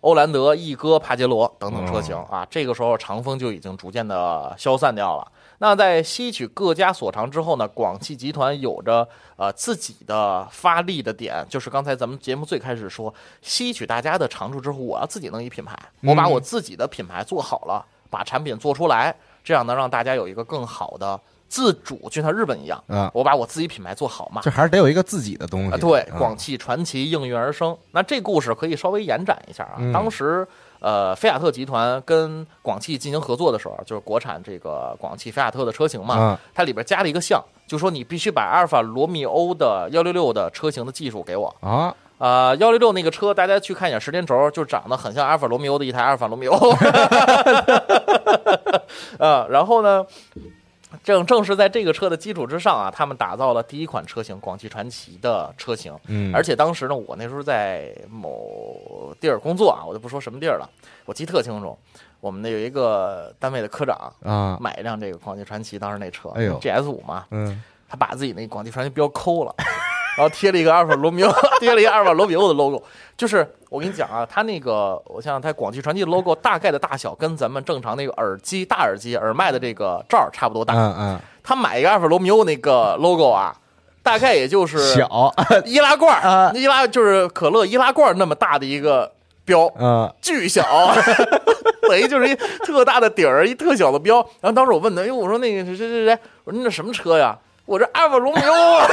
欧蓝德、翼哥、帕杰罗等等车型啊。这个时候长风就已经逐渐的消散掉了。那在吸取各家所长之后呢，广汽集团有着呃自己的发力的点，就是刚才咱们节目最开始说，吸取大家的长处之后，我要自己弄一品牌，我把我自己的品牌做好了，把产品做出来，这样能让大家有一个更好的自主，就像日本一样，啊，我把我自己品牌做好嘛。这还是得有一个自己的东西。啊，对，啊广汽传祺应运而生。那这故事可以稍微延展一下啊。嗯当时，呃，菲亚特集团跟广汽进行合作的时候，就是国产这个广汽菲亚特的车型嘛，啊它里边加了一个项，就说你必须把阿尔法罗密欧的幺六六的车型的技术给我。啊，呃，幺六六那个车，大家去看一眼时间轴，就长得很像阿尔法罗密欧的一台阿尔法罗密欧。*laughs* *laughs* 啊，然后呢，正正是在这个车的基础之上啊，他们打造了第一款车型广汽传祺的车型。嗯，而且当时呢，我那时候在某地儿工作啊，我就不说什么地儿了，我记得特清楚。我们那有一个单位的科长啊，买一辆这个广汽传祺，当时那车，哎呦 GS 五嘛，嗯他把自己那广汽传祺标抠了，*laughs* 然后贴了一个阿尔法罗密欧，*laughs* 贴了一个阿尔法罗密欧的 logo。就是我跟你讲啊，它那个我想想，它广汽传祺的 logo 大概的大小跟咱们正常那个耳机大耳机耳麦的这个罩儿差不多大。嗯嗯，他买一个阿尔法罗密欧那个 logo 啊，大概也就是小，*laughs* 易拉罐易拉就是可乐易拉罐那么大的一个标，嗯巨小，*laughs* 等于就是一特大的底儿，一特小的标。然后当时我问他，哎呦，我说那个谁谁谁谁，我说你这什么车呀？我这阿尔法罗密欧啊。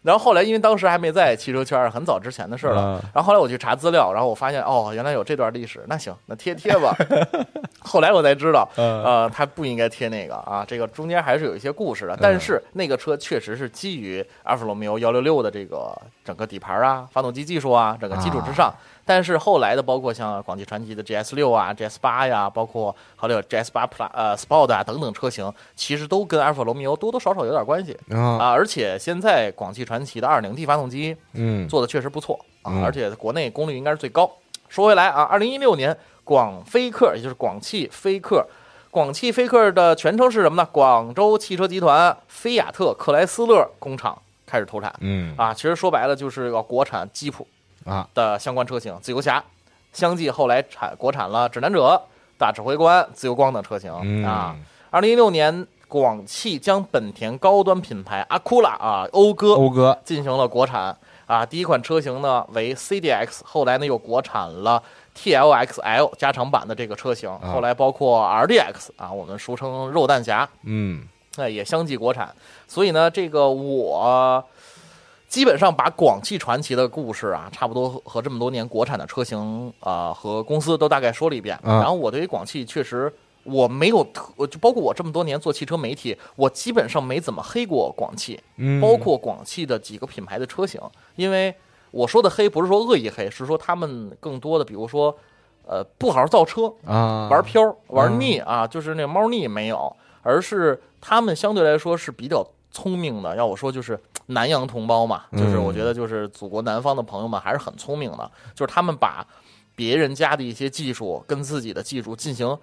然后后来，因为当时还没在汽车圈，很早之前的事了。啊然后后来我去查资料，然后我发现哦，原来有这段历史。那行，那贴贴吧。*laughs* 后来我才知道，嗯呃，他不应该贴那个啊，这个中间还是有一些故事的。但是那个车确实是基于阿尔法罗密欧幺六六的这个整个底盘啊、发动机技术啊整个基础之上。但是后来的，包括像广汽传祺的 GS 六啊、GS 八呀，包括还有 GS 八 Plus 呃 Sport 啊等等车型，其实都跟阿尔法罗密欧多多少少有点关系啊，啊。而且现在广汽传祺的 2.0T 发动机嗯做的确实不错啊，嗯而且国内功率应该是最高。说回来啊，二零一六年广飞客，也就是广汽飞客，广汽菲克的全称是什么呢？广州汽车集团菲亚特克莱斯勒工厂开始投产嗯啊。其实说白了就是个国产吉普啊。的相关车型，自由侠，相继后来产国产了指南者、大指挥官、自由光等车型嗯。啊。二零一六年，广汽将本田高端品牌阿库拉啊讴歌讴歌。进行了国产啊，第一款车型呢为 CDX，后来呢又国产了 TLXL 加长版的这个车型，后来包括 RDX 啊，我们俗称肉弹侠，嗯。那也相继国产。所以呢，这个我基本上把广汽传祺的故事啊，差不多和和这么多年国产的车型啊、和公司都大概说了一遍。嗯然后我对于广汽确实。我没有特，就包括我这么多年做汽车媒体，我基本上没怎么黑过广汽。嗯，包括广汽的几个品牌的车型，因为我说的黑不是说恶意黑，是说他们更多的，比如说，呃，不好好造车，啊玩漂玩腻啊，就是那猫腻没有，而是他们相对来说是比较聪明的。要我说，就是南洋同胞嘛，就是嗯我觉得就是祖国南方的朋友们还是很聪明的，就是他们把别人家的一些技术跟自己的技术进行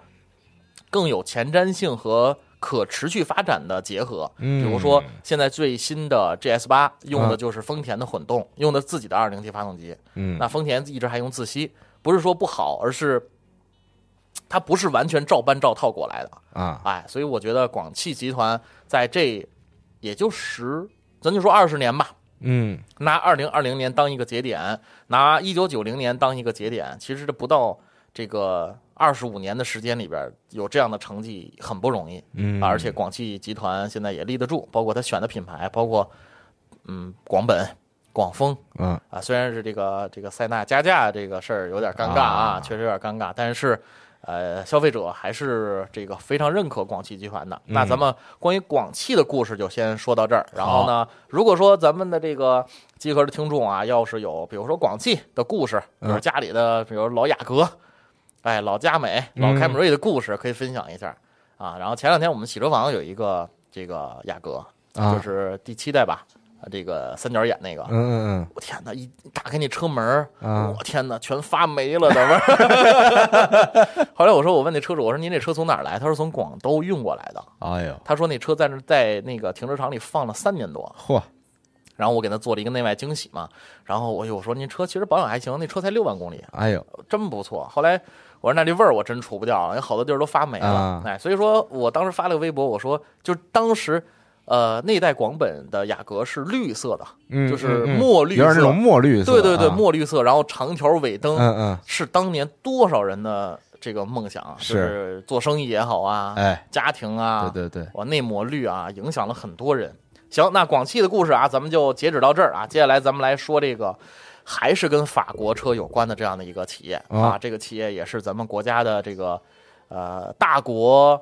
更有前瞻性和可持续发展的结合。嗯比如说现在最新的 GS 八用的就是丰田的混动，用的自己的 2.0T 发动机。嗯那丰田一直还用自吸，不是说不好，而是它不是完全照搬照套过来的。啊哎，所以我觉得广汽集团在这也就十，咱就说二十年吧，嗯拿二零二零年当一个节点，拿一九九零年当一个节点，其实这不到这个二十五年的时间里边有这样的成绩很不容易。嗯，而且广汽集团现在也立得住，包括他选的品牌，包括嗯广本、广丰，嗯啊，虽然是这个这个塞纳加价这个事儿有点尴尬啊，啊确实有点尴尬，但是。呃，消费者还是这个非常认可广汽集团的。那咱们关于广汽的故事就先说到这儿。然后呢，如果说咱们的这个集合的听众啊，要是有比如说广汽的故事，比如家里的，比如老雅阁，哎，老佳美、老凯美瑞的故事，可以分享一下啊。然后前两天我们洗车房有一个这个雅阁，就是第七代吧。这个三角眼那个，嗯嗯嗯，我天哪！一打开那车门，啊我天哪，全发霉了的味儿。*laughs* 后来我说，我问那车主，我说您这车从哪儿来？他说从广州运过来的。哎呦，他说那车在那在那个停车场里放了三年多。嚯！然后我给他做了一个内外惊喜嘛。然后我我说您车其实保养还行，那车才六万公里，哎呦，真不错。后来我说那这味儿我真除不掉，因为好多地儿都发霉了。啊哎，所以说我当时发了个微博，我说就当时。呃，那代广本的雅阁是绿色的，嗯就是墨绿色，有点那种墨绿色，对对对，啊墨绿色，然后长条尾灯，嗯嗯，是当年多少人的这个梦想，是做生意也好啊，哎，家庭啊，对对对，哇，那抹绿啊，影响了很多人。行，那广汽的故事啊，咱们就截止到这儿啊。接下来咱们来说这个，还是跟法国车有关的这样的一个企业啊，这个企业也是咱们国家的这个呃大国。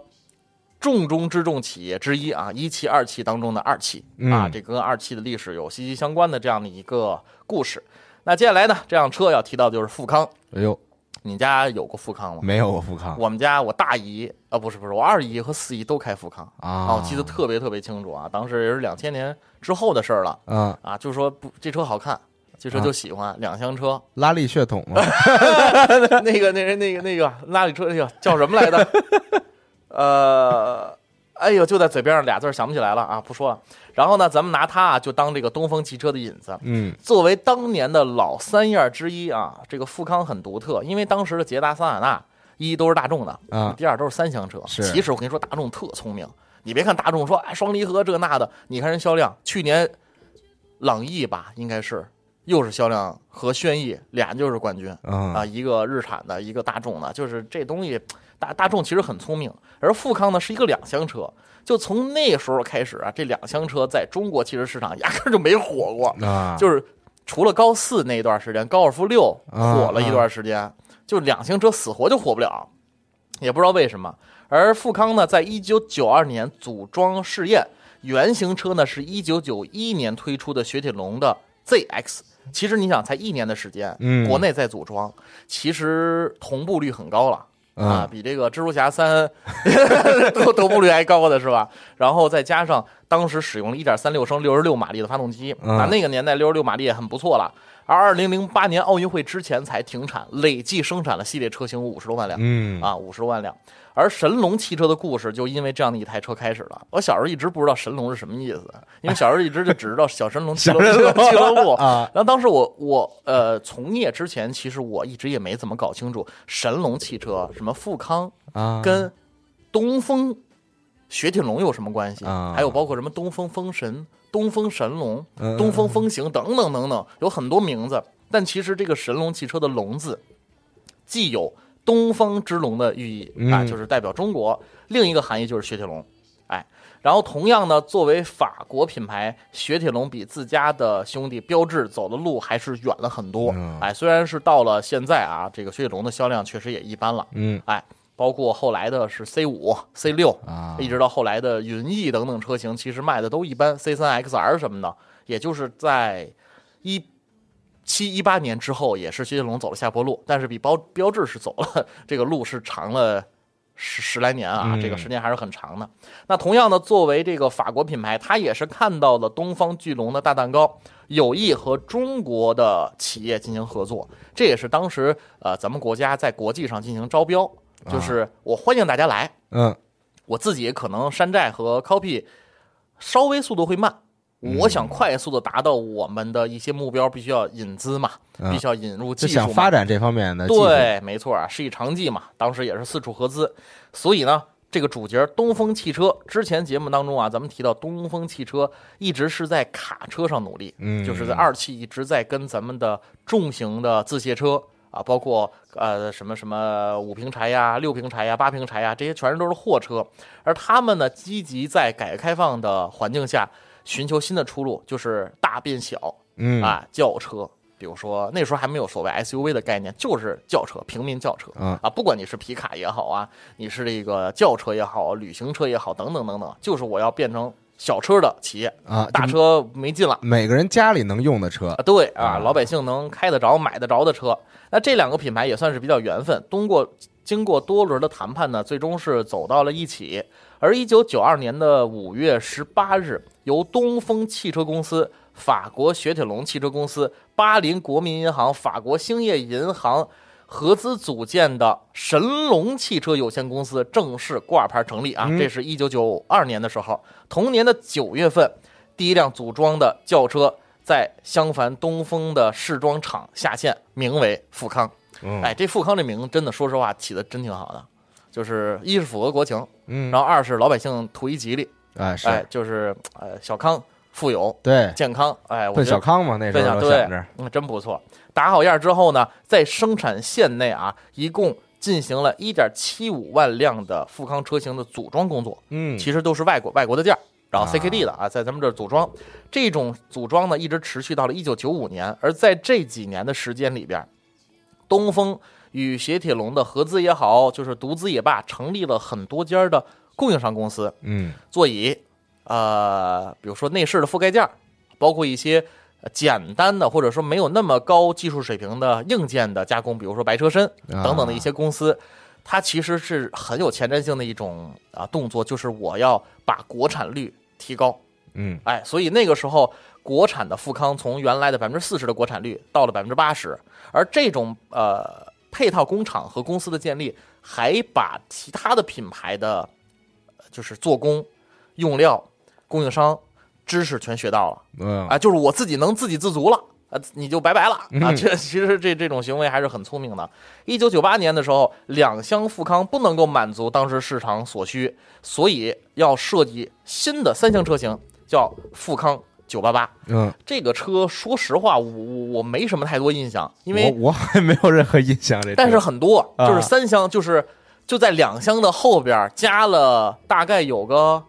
重中之重企业之一啊，一汽、二汽当中的二汽啊，这跟二汽的历史有息息相关的这样的一个故事。那接下来呢，这辆车要提到就是富康。哎呦，你家有过富康吗？没有过富康。我们家我大姨啊，不是不是，我二姨和四姨都开富康啊，我记得特别特别清楚啊。当时也是两千年之后的事儿了。嗯啊，就说不，这车好看，这车就喜欢两厢车，拉力血统嘛。*laughs* 那个那人那个那个拉力车，哎呀，叫什么来着？呃，哎呦，就在嘴边上俩字想不起来了啊，不说了。然后呢，咱们拿它啊，就当这个东风汽车的引子。嗯，作为当年的老三样之一啊，这个富康很独特，因为当时的捷达、桑塔纳一都是大众的啊，第二都是三厢车。是，其实我跟你说，大众特聪明。你别看大众说哎双离合这那的，你看人销量，去年朗逸吧，应该是又是销量和轩逸俩就是冠军、嗯、啊，一个日产的，一个大众的，就是这东西。大大众其实很聪明，而富康呢是一个两厢车，就从那时候开始啊，这两厢车在中国汽车市场压根就没火过啊，就是除了高四那一段时间，高尔夫六火了一段时间，啊、就两厢车死活就火不了，也不知道为什么。而富康呢，在一九九二年组装试验原型车呢，是一九九一年推出的雪铁龙的 ZX。其实你想，才一年的时间，嗯，国内在组装，其实同步率很高了。嗯、啊，比这个蜘蛛侠三 *laughs* 都同步率还高的是吧？然后再加上当时使用了一点三六升六十六马力的发动机，嗯、啊，那个年代六十六马力也很不错了。而二零零八年奥运会之前才停产，累计生产了系列车型五十多万辆，嗯啊，五十多万辆。而神龙汽车的故事就因为这样的一台车开始了。我小时候一直不知道神龙是什么意思，因为小时候一直就只知道小神龙汽车俱乐部啊。然后当时我我呃从业之前，其实我一直也没怎么搞清楚神龙汽车什么富康啊跟东风雪铁龙有什么关系，啊还有包括什么东风风神、东风神龙、嗯东风风行等等等等，有很多名字。但其实这个神龙汽车的“龙”字，既有东方之龙的寓意啊，嗯就是代表中国；另一个含义就是雪铁龙，哎。然后同样呢，作为法国品牌，雪铁龙比自家的兄弟标致走的路还是远了很多。嗯哎，虽然是到了现在啊，这个雪铁龙的销量确实也一般了。嗯，哎，包括后来的是 C 五、C 六啊，一直到后来的云翼等等车型，其实卖的都一般，C 三 XR 什么的，也就是在一。七一八年之后，也是徐铁龙走了下坡路，但是比标标志是走了这个路是长了十十来年啊，嗯这个时间还是很长的。那同样的，作为这个法国品牌，它也是看到了东方巨龙的大蛋糕，有意和中国的企业进行合作，这也是当时呃咱们国家在国际上进行招标，就是我欢迎大家来，嗯，我自己可能山寨和 copy 稍微速度会慢。我想快速的达到我们的一些目标，必须要引资嘛，嗯。必须要引入技术发展这方面的，对，没错啊，是一长计嘛。当时也是四处合资，所以呢，这个主角东风汽车，之前节目当中啊，咱们提到东风汽车一直是在卡车上努力，嗯。就是在二汽一直在跟咱们的重型的自卸车啊，包括呃什么什么五平柴呀、六平柴呀、八平柴呀，这些全是都是货车，而他们呢，积极在改革开放的环境下。寻求新的出路，就是大变小，嗯啊，轿车。比如说那时候还没有所谓 SUV 的概念，就是轿车，平民轿车嗯啊，不管你是皮卡也好啊，你是这个轿车也好，旅行车也好，等等等等，就是我要变成小车的企业，啊，大车没劲了。每个人家里能用的车啊，，对啊，啊老百姓能开得着、买得着的车。那这两个品牌也算是比较缘分，通过经过多轮的谈判呢，最终是走到了一起。而一九九二年的五月十八日，由东风汽车公司、法国雪铁龙汽车公司、巴林国民银行、法国兴业银行合资组建的神龙汽车有限公司正式挂牌成立啊！嗯这是一九九二年的时候，同年的九月份，第一辆组装的轿车在襄樊东风的试装厂下线，名为富康。嗯哎，这富康这名字真的，说实话起的真挺好的，就是一是符合国情，嗯，然后二是老百姓图一吉利，哎是哎，就是呃小康、富有、对，健康，哎，我奔小康嘛，那时候对，嗯，真不错。打好样之后呢，在生产线内啊，一共进行了一点七五万辆的富康车型的组装工作，嗯，其实都是外国外国的件儿，然后啊 CKD 的啊，在咱们这儿组装。这种组装呢，一直持续到了一九九五年，而在这几年的时间里边，东风与雪铁龙的合资也好，就是独资也罢，成立了很多家的供应商公司，嗯座椅，呃，比如说内饰的覆盖件，包括一些呃简单的或者说没有那么高技术水平的硬件的加工，比如说白车身等等的一些公司，它其实是很有前瞻性的一种啊动作，就是我要把国产率提高。嗯哎，所以那个时候国产的富康从原来的百分之四十的国产率到了百分之八十，而这种呃配套工厂和公司的建立，还把其他的品牌的呃就是做工、用料、供应商知识全学到了嗯啊，就是我自己能自给自足了。啊，你就拜拜了啊！嗯这其实这这种行为还是很聪明的。一九九八年的时候，两厢富康不能够满足当时市场所需，所以要设计新的三厢车型，叫富康九八八。嗯，这个车，说实话，我我我没什么太多印象，因为我我还没有任何印象这，但是很多，啊就是三厢，就是就在两厢的后边加了大概有个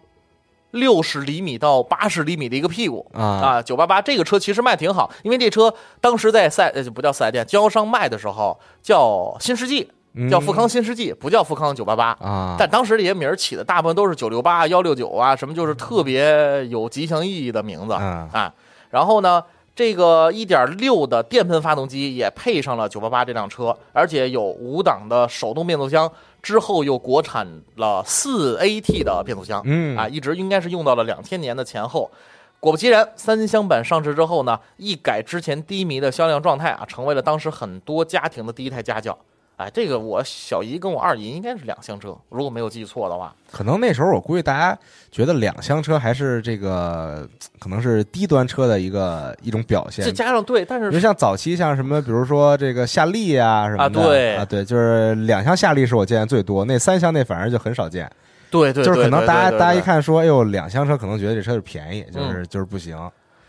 六十厘米到八十厘米的一个屁股啊啊，九八八这个车其实卖挺好，因为这车当时在四呃不叫四 S 店，经销商卖的时候叫新世纪，叫富康新世纪，不叫富康九八八。但当时这些名儿起的大部分都是九六八、幺六九啊，什么就是特别有吉祥意义的名字嗯啊。然后呢，这个一点六的电喷发动机也配上了九八八这辆车，而且有五档的手动变速箱，之后又国产了四 AT 的变速箱，嗯啊，一直应该是用到了两千年的前后。果不其然，三厢版上市之后呢，一改之前低迷的销量状态啊，成为了当时很多家庭的第一台家轿。哎，这个我小姨跟我二姨应该是两厢车，如果没有记错的话。可能那时候我估计大家觉得两厢车还是这个可能是低端车的一个一种表现再。加上对，但是就像早期像什么，比如说这个夏利啊什么的啊对啊，对，就是两厢夏利是我见的最多，那三厢那反而就很少见。对对，就是可能大家大家一，看说，哎呦，两厢车可能觉得这车是便宜，就是就是不行。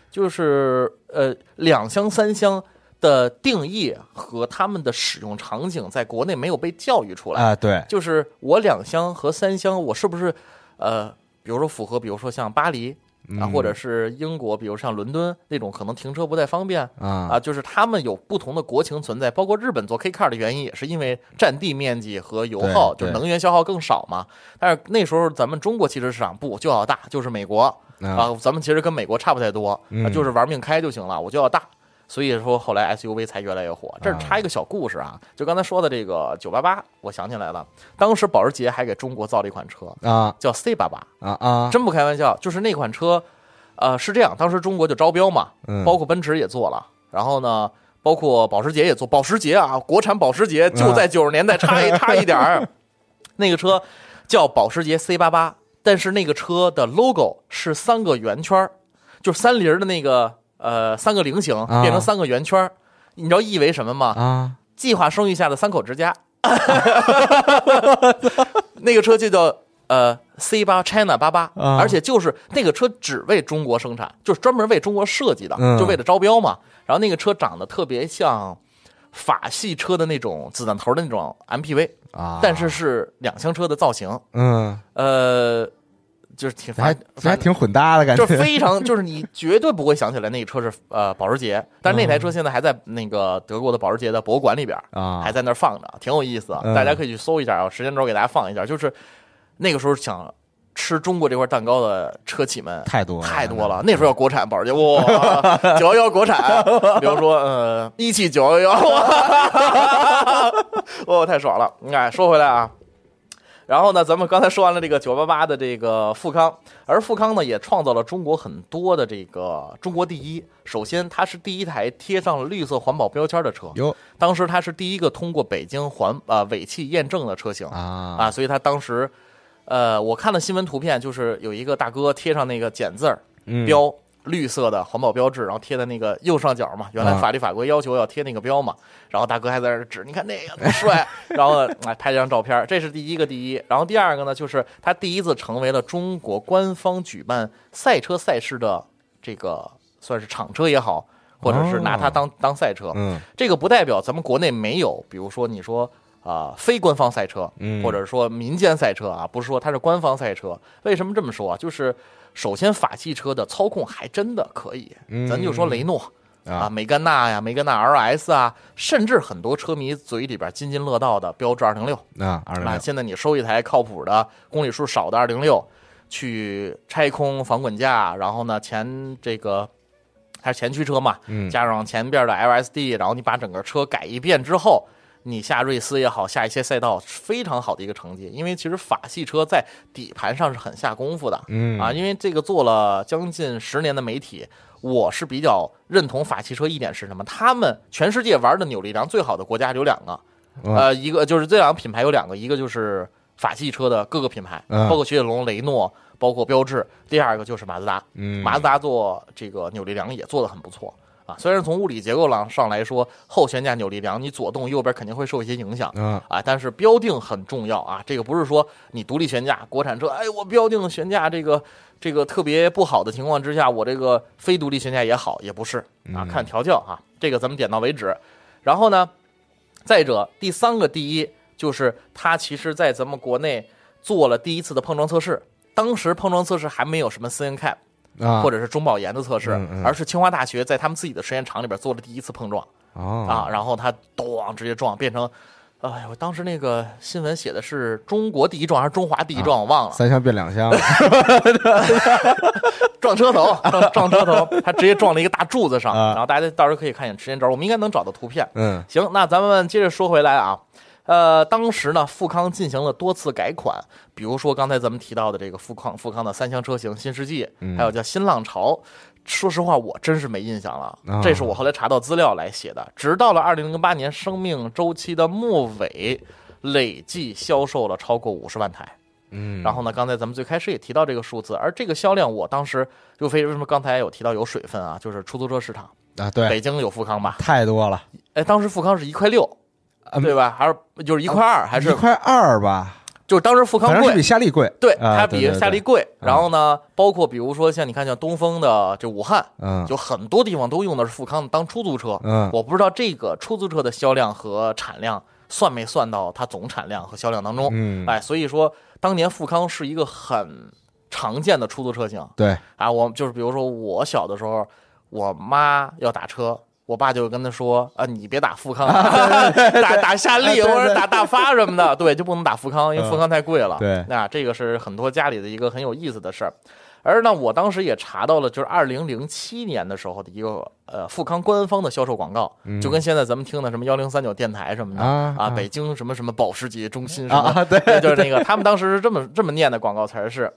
就是呃，两厢、三厢的定义和他们的使用场景，在国内没有被教育出来。啊，对，就是我两厢和三厢，我是不是呃，比如说符合，比如说像巴黎啊，嗯或者是英国，比如像伦敦那种，可能停车不太方便。啊啊，就是他们有不同的国情存在，包括日本做 K car 的原因，也是因为占地面积和油耗，就能源消耗更少嘛。但是那时候咱们中国汽车市场不就要大，就是美国啊啊，咱们其实跟美国差不太多，啊嗯就是玩命开就行了，我就要大。所以说后来 SUV 才越来越火。这儿插一个小故事啊，就刚才说的这个九八八，我想起来了，当时保时捷还给中国造了一款车啊叫 C 八八，啊啊，真不开玩笑，就是那款车，呃，是这样，当时中国就招标嘛，嗯包括奔驰也做了，然后呢，包括保时捷也做，保时捷啊，国产保时捷就在九十年代差一 *laughs* 差一点儿，那个车叫保时捷 C 八八，但是那个车的 logo 是三个圆圈儿，就是三菱的那个呃三个菱形啊。变成三个圆圈儿，你知道意为什么吗？啊。计划生育下的三口之家，*laughs* 那个车就叫呃 C 八 China 八八，啊。而且就是那个车只为中国生产，就是专门为中国设计的，嗯。就为了招标嘛。然后那个车长得特别像法系车的那种子弹头的那种 MPV，啊，但是是两厢车的造型。嗯。呃，就是挺还反还挺混搭的感觉，就 *laughs* 是非常就是你绝对不会想起来那个车是呃保时捷，但是那台车现在还在那个德国的保时捷的博物馆里边啊，还在那儿放着，挺有意思，大家可以去搜一下啊，时间轴给大家放一下，就是那个时候想。吃中国这块蛋糕的车企们太多太多了，那时候要国产保时捷哇，九幺幺国产，比如说呃一汽九幺幺，*laughs* 哇太爽了！哎，说回来啊，然后呢，咱们刚才说完了这个九八八的这个富康，而富康呢也创造了中国很多的这个中国第一。首先，它是第一台贴上了绿色环保标签的车，哟，当时它是第一个通过北京环呃尾气验证的车型啊啊，所以它当时。呃，我看了新闻图片，就是有一个大哥贴上那个简字儿标，绿色的环保标志，然后贴在那个右上角嘛。原来法律法规要求要贴那个标嘛。然后大哥还在那指，你看那个多帅。*laughs* 然后来，拍了张照片，这是第一个第一。然后第二个呢，就是他第一次成为了中国官方举办赛车赛事的这个算是厂车也好，或者是拿它当当赛车。嗯，这个不代表咱们国内没有，比如说你说。啊，非官方赛车，或者说民间赛车啊，不是说它是官方赛车。为什么这么说啊？就是首先法系车的操控还真的可以，咱就说雷诺啊，梅甘娜呀，梅甘娜 RS 啊，甚至很多车迷嘴里边津津乐道的标致二零六啊，二零六。现在你收一台靠谱的、公里数少的二零六，去拆空防滚架，然后呢前这个它是前驱车嘛，加上前边的 LSD，然后你把整个车改一遍之后。你下瑞思也好，下一些赛道非常好的一个成绩，因为其实法系车在底盘上是很下功夫的，嗯啊，因为这个做了将近十年的媒体，我是比较认同法系车一点是什么？他们全世界玩的扭力梁最好的国家有两个，呃，一个就是这两个品牌有两个，一个就是法系车的各个品牌，包括雪铁龙、雷诺，包括标致，第二个就是马自达，马自达做这个扭力梁也做的很不错。啊，虽然从物理结构上上来说，后悬架扭力梁你左动右边肯定会受一些影响，嗯啊，但是标定很重要啊，这个不是说你独立悬架，国产车，哎，我标定悬架这个这个特别不好的情况之下，我这个非独立悬架也好，也不是啊，看调教啊，这个咱们点到为止。然后呢，再者第三个第一就是它其实在咱们国内做了第一次的碰撞测试，当时碰撞测试还没有什么 CNCAP。啊，或者是中保研的测试，而是清华大学在他们自己的实验场里边做了第一次碰撞啊，然后它咚直接撞变成，哎呦，我当时那个新闻写的是中国第一撞还是中华第一撞，我忘了，三箱变两厢，*laughs* 撞车头，撞撞车头，他直接撞了一个大柱子上，然后大家到时候可以看一眼时间轴，我们应该能找到图片。嗯，行，那咱们接着说回来啊。呃，当时呢，富康进行了多次改款，比如说刚才咱们提到的这个富康富康的三厢车型新世纪，还有叫新浪潮。说实话，我真是没印象了。这是我后来查到资料来写的。直到了二零零八年生命周期的末尾，累计销售了超过五十万台。嗯，然后呢，刚才咱们最开始也提到这个数字，而这个销量，我当时就非为什么刚才有提到有水分啊？就是出租车市场啊，对，北京有富康吧？太多了。哎，当时富康是一块六。对吧？还是就是一块二，还是一块二吧？就是当时富康贵，比夏利贵。对，它比夏利贵。然后呢，包括比如说像你看，像东风的这武汉，嗯，就很多地方都用的是富康当出租车。嗯，我不知道这个出租车的销量和产量算没算到它总产量和销量当中。嗯，哎，所以说当年富康是一个很常见的出租车型。对，啊，我就是比如说我小的时候，我妈要打车。我爸就跟他说：“啊，你别打富康，*laughs* 打打夏利或者打大发什么的，对，就不能打富康，因为富康太贵了。对，那这个是很多家里的一个很有意思的事儿。而呢，我当时也查到了，就是二零零七年的时候的一个呃富康官方的销售广告，就跟现在咱们听的什么幺零三九电台什么的啊，北京什么什么保时捷中心什么，对，就是那个他们当时是这么这么念的广告词是。”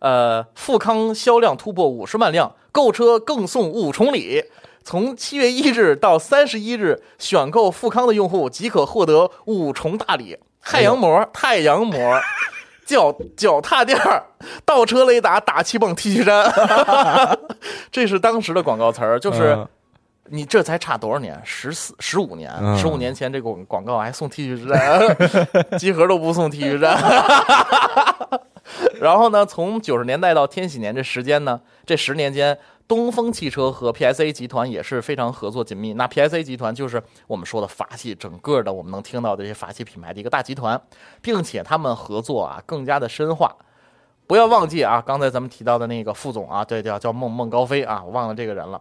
呃，富康销量突破五十万辆，购车更送五重礼。从七月一日到三十一日，选购富康的用户即可获得五重大礼：太阳膜、太阳膜、脚脚踏垫、倒车雷达、打气泵、T 恤衫。*laughs* 这是当时的广告词儿，就是你这才差多少年？十四、十五年，十五年前这个广告还送 T 恤衫，*laughs* 集合都不送 T 恤衫。*laughs* 然后呢，从九十年代到天禧年这时间呢，这十年间，东风汽车和 PSA 集团也是非常合作紧密。那 PSA 集团就是我们说的法系整个的我们能听到的这些法系品牌的一个大集团，并且他们合作啊更加的深化。不要忘记啊，刚才咱们提到的那个副总啊，对，叫叫孟孟高飞啊，我忘了这个人了。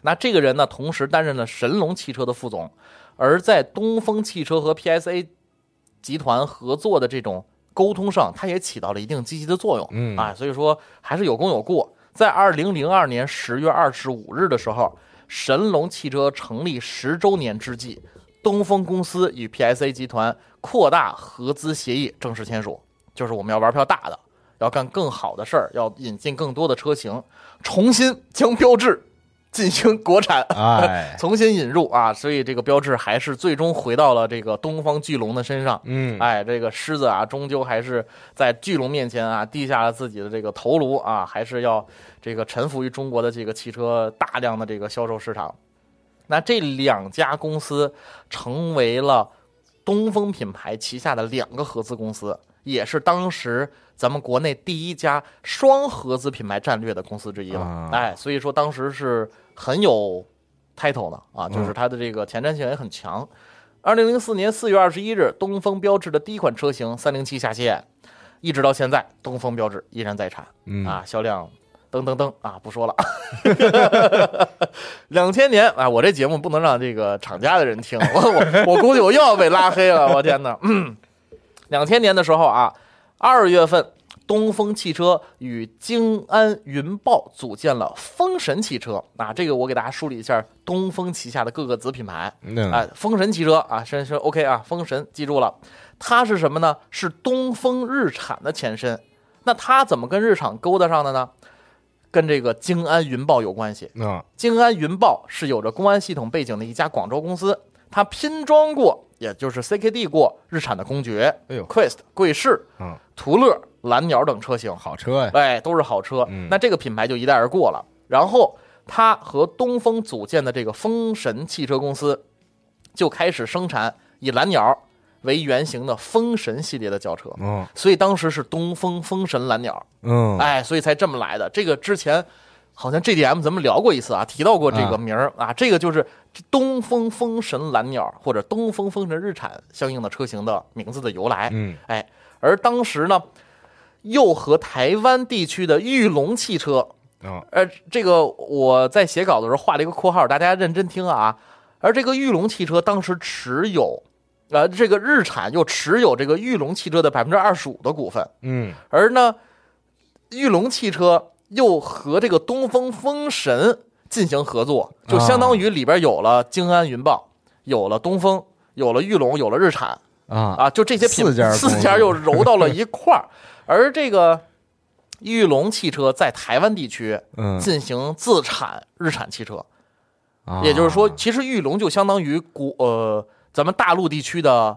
那这个人呢，同时担任了神龙汽车的副总，而在东风汽车和 PSA 集团合作的这种沟通上，它也起到了一定积极的作用。嗯啊，所以说还是有功有过。在二零零二年十月二十五日的时候，神龙汽车成立十周年之际，东风公司与 PSA 集团扩大合资协议正式签署，就是我们要玩票大的，要干更好的事儿，要引进更多的车型，重新将标致进行国产，*laughs* 哎，重新引入啊，所以这个标志还是最终回到了这个东方巨龙的身上。嗯，哎，这个狮子啊，终究还是在巨龙面前啊，低下了自己的这个头颅啊，还是要这个臣服于中国的这个汽车大量的这个销售市场。那这两家公司成为了东风品牌旗下的两个合资公司，也是当时咱们国内第一家双合资品牌战略的公司之一了。啊哎，所以说当时是很有 title 的啊，就是它的这个前瞻性也很强。二零零四年四月二十一日，东风标致的第一款车型三零七下线，一直到现在，东风标致依然在产。嗯啊，销量噔噔噔啊，不说了。*laughs* 两千年啊，我这节目不能让这个厂家的人听，我我 *laughs* 我估计我又要被拉黑了，我天哪！嗯，两千年的时候啊，二月份，东风汽车与京安云豹组建了风神汽车啊，这个我给大家梳理一下东风旗下的各个子品牌。嗯哎，风神汽车啊，先说 OK 啊，风神记住了，它是什么呢？是东风日产的前身。那它怎么跟日产勾搭上的呢？跟这个京安云豹有关系。嗯京安云豹是有着公安系统背景的一家广州公司，它拼装过，也就是 CKD 过日产的公爵、哎呦 Quest、贵士、嗯，途乐、蓝鸟等车型。好车呀，哎，都是好车。嗯那这个品牌就一带而过了。然后它和东风组建的这个风神汽车公司，就开始生产以蓝鸟为原型的风神系列的轿车。嗯所以当时是东风风神蓝鸟，嗯，哎，所以才这么来的。这个之前好像 GDM 咱们聊过一次啊，提到过这个名儿啊这个就是东风风神蓝鸟或者东风风神日产相应的车型的名字的由来。嗯哎，而当时呢，又和台湾地区的玉龙汽车，啊。呃，这个我在写稿的时候画了一个括号，大家认真听啊。而这个玉龙汽车当时持有，呃，这个日产又持有这个玉龙汽车的百分之二十五的股份，嗯。而呢，玉龙汽车又和这个东风风神进行合作，就相当于里边有了京安云豹，有了东风，有了玉龙，有了日产。啊。啊，就这些品四家四家又揉到了一块儿，*laughs* 而这个玉龙汽车在台湾地区嗯，进行自产日产汽车，啊。也就是说，其实玉龙就相当于国呃咱们大陆地区的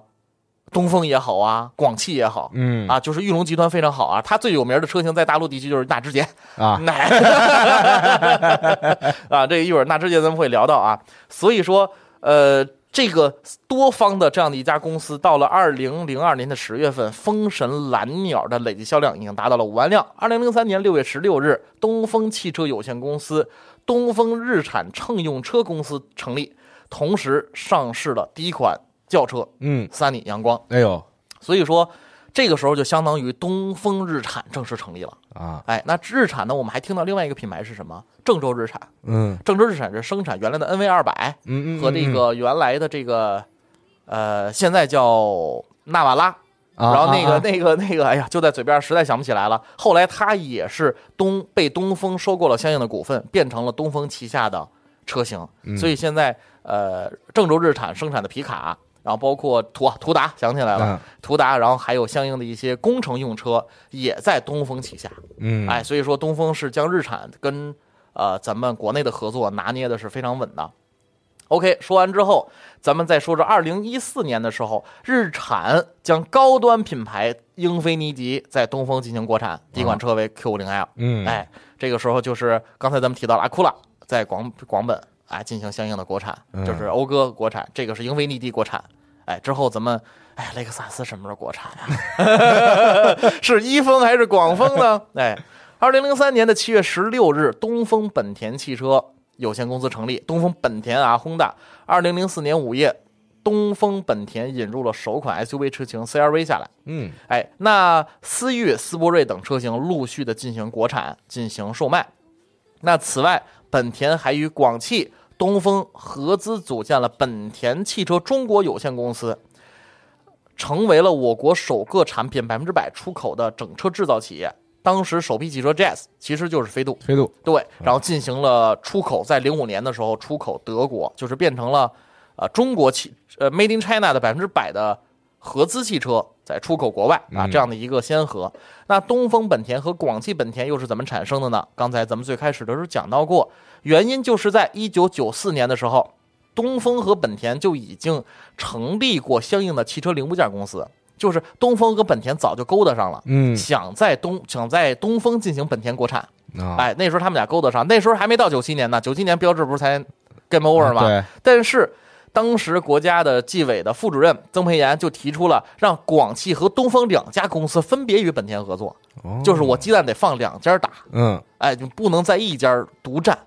东风也好啊，广汽也好。嗯。啊，就是玉龙集团非常好啊，它最有名的车型在大陆地区就是纳智捷，啊。*laughs* 奶 *laughs* 啊，这一会儿纳智捷咱们会聊到啊，所以说呃，这个多方的这样的一家公司，到了二零零二年的十月份，风神蓝鸟的累计销量已经达到了五万辆。二零零三年六月十六日，东风汽车有限公司、东风日产乘用车公司成立，同时上市了第一款轿车嗯，三里阳光。哎呦所以说，这个时候就相当于东风日产正式成立了。啊，哎，那日产呢？我们还听到另外一个品牌是什么？郑州日产。嗯郑州日产是生产原来的 NV 二百嗯嗯，和这个原来的这个呃，现在叫纳瓦拉。啊，然后那个、啊那个那个，哎呀，就在嘴边，实在想不起来了。后来它也是东被东风收购了相应的股份，变成了东风旗下的车型。嗯所以现在呃，郑州日产生产的皮卡，然后包括途途达，想起来了，嗯途达，然后还有相应的一些工程用车也在东风旗下。嗯，哎，所以说东风是将日产跟呃咱们国内的合作拿捏的是非常稳的。OK，说完之后，咱们再说说二零一四年的时候，日产将高端品牌英菲尼迪在东风进行国产，第一款车为 Q 五零 L。嗯，哎，这个时候就是刚才咱们提到了阿库拉在广广本哎进行相应的国产，嗯就是讴歌国产，这个是英菲尼迪国产。哎，之后咱们哎雷克萨斯什么时候国产呀、*laughs* 是一风还是广丰呢？哎，二零零三年的七月十六日，东风本田汽车有限公司成立，东风本田啊，轰大。二零零四年五月，东风本田引入了首款 SUV 车型 CRV 下来。嗯，哎，那思域、思铂睿等车型陆续的进行国产进行售卖。那此外，本田还与广汽、东风合资组建了本田汽车中国有限公司，成为了我国首个产品百分之百出口的整车制造企业。当时首批汽车 Jazz 其实就是飞度，飞度对，然后进行了出口，在零五年的时候出口德国，就是变成了呃中国汽呃 Made in China 的百分之百的合资汽车在出口国外啊这样的一个先河。那东风本田和广汽本田又是怎么产生的呢？刚才咱们最开始的时候讲到过，原因就是在一九九四年的时候，东风和本田就已经成立过相应的汽车零部件公司。就是东风和本田早就勾搭上了，嗯，想在东想在东风进行本田国产，啊，哎，那时候他们俩勾搭上，那时候还没到九七年呢，九七年标致不是才 game over 吗？对，但是当时国家的纪委的副主任曾培炎就提出了让广汽和东风两家公司分别与本田合作，哦就是我鸡蛋得放两家打，嗯，哎，就不能在一家独占。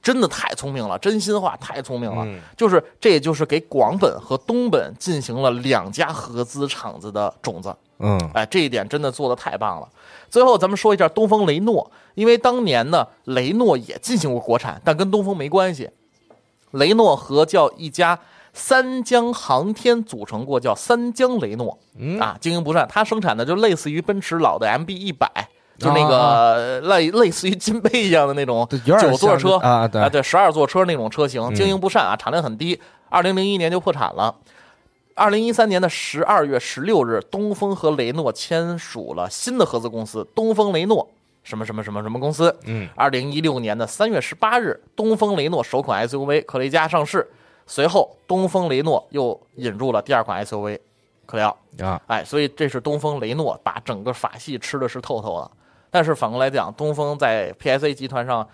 真的太聪明了，真心话太聪明了。嗯就是这也就是给广本和东本进行了两家合资厂子的种子。嗯，哎，这一点真的做的太棒了。最后咱们说一下东风雷诺，因为当年呢，雷诺也进行过国产，但跟东风没关系。雷诺和叫一家三江航天组成过，叫三江雷诺嗯啊，经营不善。它生产的就类似于奔驰老的 MB 一百，就那啊个类类似于金杯一样的那种九座车啊，对啊，对，十二座车那种车型，嗯经营不善啊，产量很低。二零零一年就破产了。二零一三年的十二月十六日，东风和雷诺签署了新的合资公司——东风雷诺什么什么什么什么公司。嗯，二零一六年的三月十八日，东风雷诺首款 SUV 克雷嘉上市，随后东风雷诺又引入了第二款 SUV 克雷奥。啊，哎，所以这是东风雷诺把整个法系吃的是透透的。但是反过来讲，东风在 PSA 集团上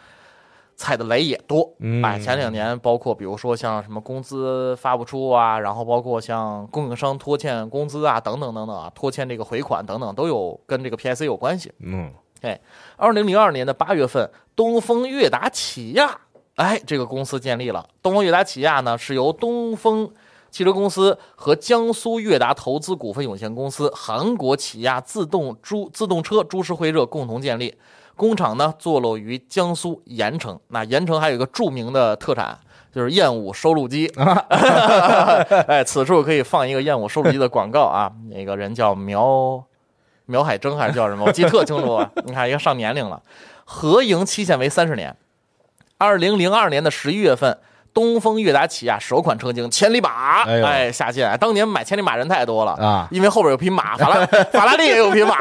踩的雷也多。嗯哎，前两年包括比如说像什么工资发不出啊，然后包括像供应商拖欠工资啊，等等等等啊，拖欠这个回款等等，都有跟这个 PSA 有关系。嗯，哎二零零二年的八月份，东风悦达起亚，哎，这个公司建立了。东风悦达起亚呢，是由东风汽车公司和江苏悦达投资股份有限公司、韩国起亚自动株自动车株式会社共同建立。工厂呢，坐落于江苏盐城。那盐城还有一个著名的特产，就是燕舞收录机。*laughs* 哎，此处可以放一个燕舞收录机的广告啊。那个人叫苗苗海征还是叫什么？我记得特清楚啊。你看，一个上年龄了。合营期限为三十年。二零零二年的十一月份，东风悦达起亚首款车型千里马，哎哎，下线。当年买千里马人太多了啊因为后边有匹马，法拉法拉利也有匹马。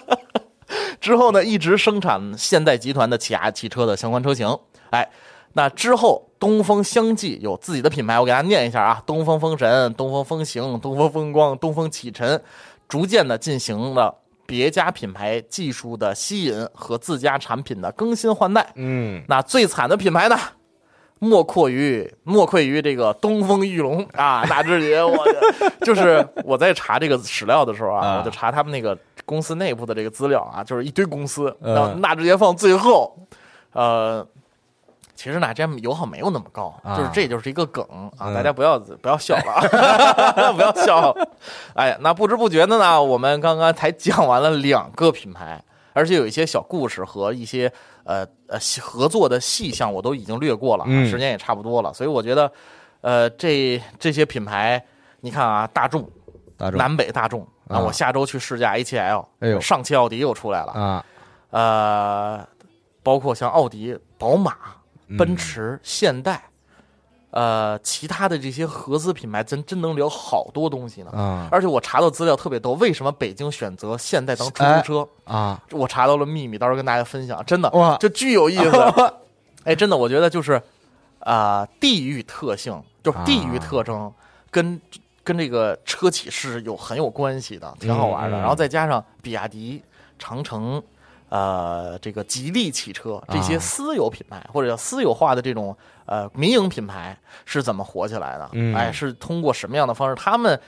*laughs* 之后呢，一直生产现代集团的起亚汽车的相关车型。哎，那之后东风相继有自己的品牌，我给大家念一下啊：东风风神、东风风行、东风风光、东风启辰，逐渐的进行了别家品牌技术的吸引和自家产品的更新换代。嗯，那最惨的品牌呢，莫过于莫愧于这个东风裕隆啊，纳智捷，我的就是我在查这个史料的时候啊，啊我就查他们那个公司内部的这个资料啊，就是一堆公司，嗯然后纳智捷放最后，呃。其实纳智捷油耗没有那么高，啊就是这就是一个梗啊，嗯大家不要不要笑了啊，*laughs* *laughs* 不要笑。哎，那不知不觉的呢，我们刚刚才讲完了两个品牌，而且有一些小故事和一些呃呃合作的细项我都已经略过了，嗯时间也差不多了，所以我觉得，呃，这这些品牌，你看啊，大众、大众南北大众，啊我下周去试驾 A7L，哎呦上汽奥迪又出来了，啊，呃，包括像奥迪、宝马、嗯奔驰、现代。呃，其他的这些合资品牌，咱真能聊好多东西呢。啊而且我查到资料特别多，为什么北京选择现代当出租车？啊，我查到了秘密，到时候跟大家分享，真的哇就巨有意思。*laughs* 哎，真的，我觉得就是啊、地域特性，就是地域特征跟、跟这个车企是有很有关系的，挺好玩的。然后再加上比亚迪、长城。呃，这个吉利汽车这些啊私有品牌、或者叫私有化的这种呃民营品牌是怎么火起来的？嗯哎，是通过什么样的方式？他们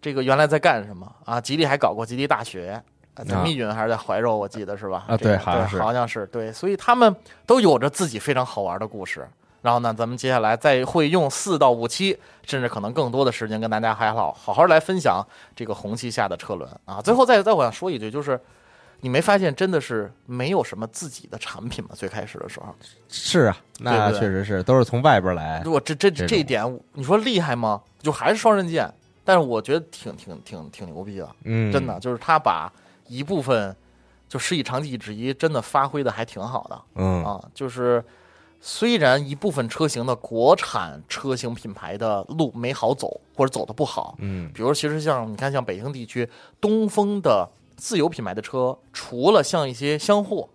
这个原来在干什么啊？吉利还搞过吉利大学，啊在啊密云还是在怀柔，我记得是吧？啊这个对好像是好像是对，所以他们都有着自己非常好玩的故事。然后呢，咱们接下来再会用四到五期，甚至可能更多的时间跟大家还好好好来分享这个红旗下的车轮啊。最后再再我想说一句，就是你没发现真的是没有什么自己的产品吗？最开始的时候是啊，那确实是都是从外边来。如果这这这一点，你说厉害吗？就还是双刃剑，但是我觉得挺挺挺挺牛逼的，嗯，真的就是他把一部分。就施以长技之一，真的发挥的还挺好的。嗯啊，就是虽然一部分车型的国产车型品牌的路没好走，或者走的不好，嗯，比如其实像你看，像北京地区东风的自有品牌的车，除了像一些厢货、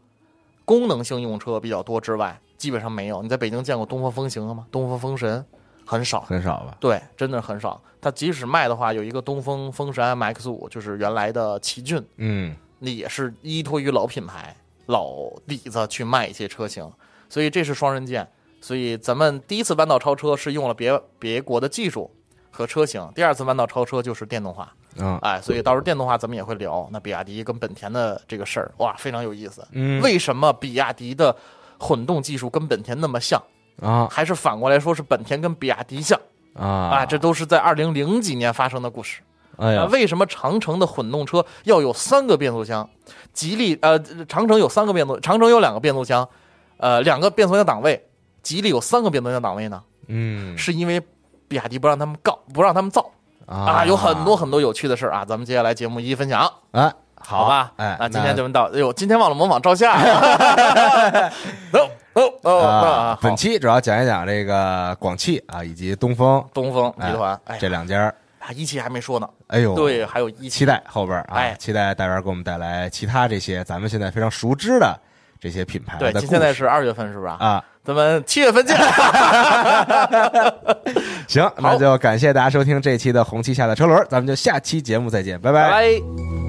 功能性用车比较多之外，基本上没有。你在北京见过东风风行了吗？东风风神很少，很少吧？对，真的很少。它即使卖的话，有一个东风风神 MX 五，就是原来的奇骏，嗯。那也是依托于老品牌、老底子去卖一些车型，所以这是双刃剑。所以咱们第一次弯道超车是用了别别国的技术和车型，第二次弯道超车就是电动化。嗯，哎，所以到时候电动化咱们也会聊。那比亚迪跟本田的这个事儿，哇，非常有意思。嗯，为什么比亚迪的混动技术跟本田那么像啊？还是反过来说是本田跟比亚迪像啊？啊，这都是在二零零几年发生的故事。哎呀，为什么长城的混动车要有三个变速箱？吉利呃，长城有三个变速，长城有两个变速箱，呃，两个变速箱档位，吉利有三个变速箱档位呢？嗯，是因为比亚迪不让他们告，不让他们造啊，有很多很多有趣的事啊，咱们接下来节目一一分享啊，好吧？哎，那今天就到，哎呦，今天忘了模仿照相，走走走，本期主要讲一讲这个广汽啊，以及东风东风集团这两家。啊一汽还没说呢，哎呦，对，还有一期待后边啊，哎，期待大元给我们带来其他这些咱们现在非常熟知的这些品牌。对，现在是二月份，是不是啊？咱们七月份见。*laughs* 行，那就感谢大家收听这期的红旗下的车轮，咱们就下期节目再见，拜拜。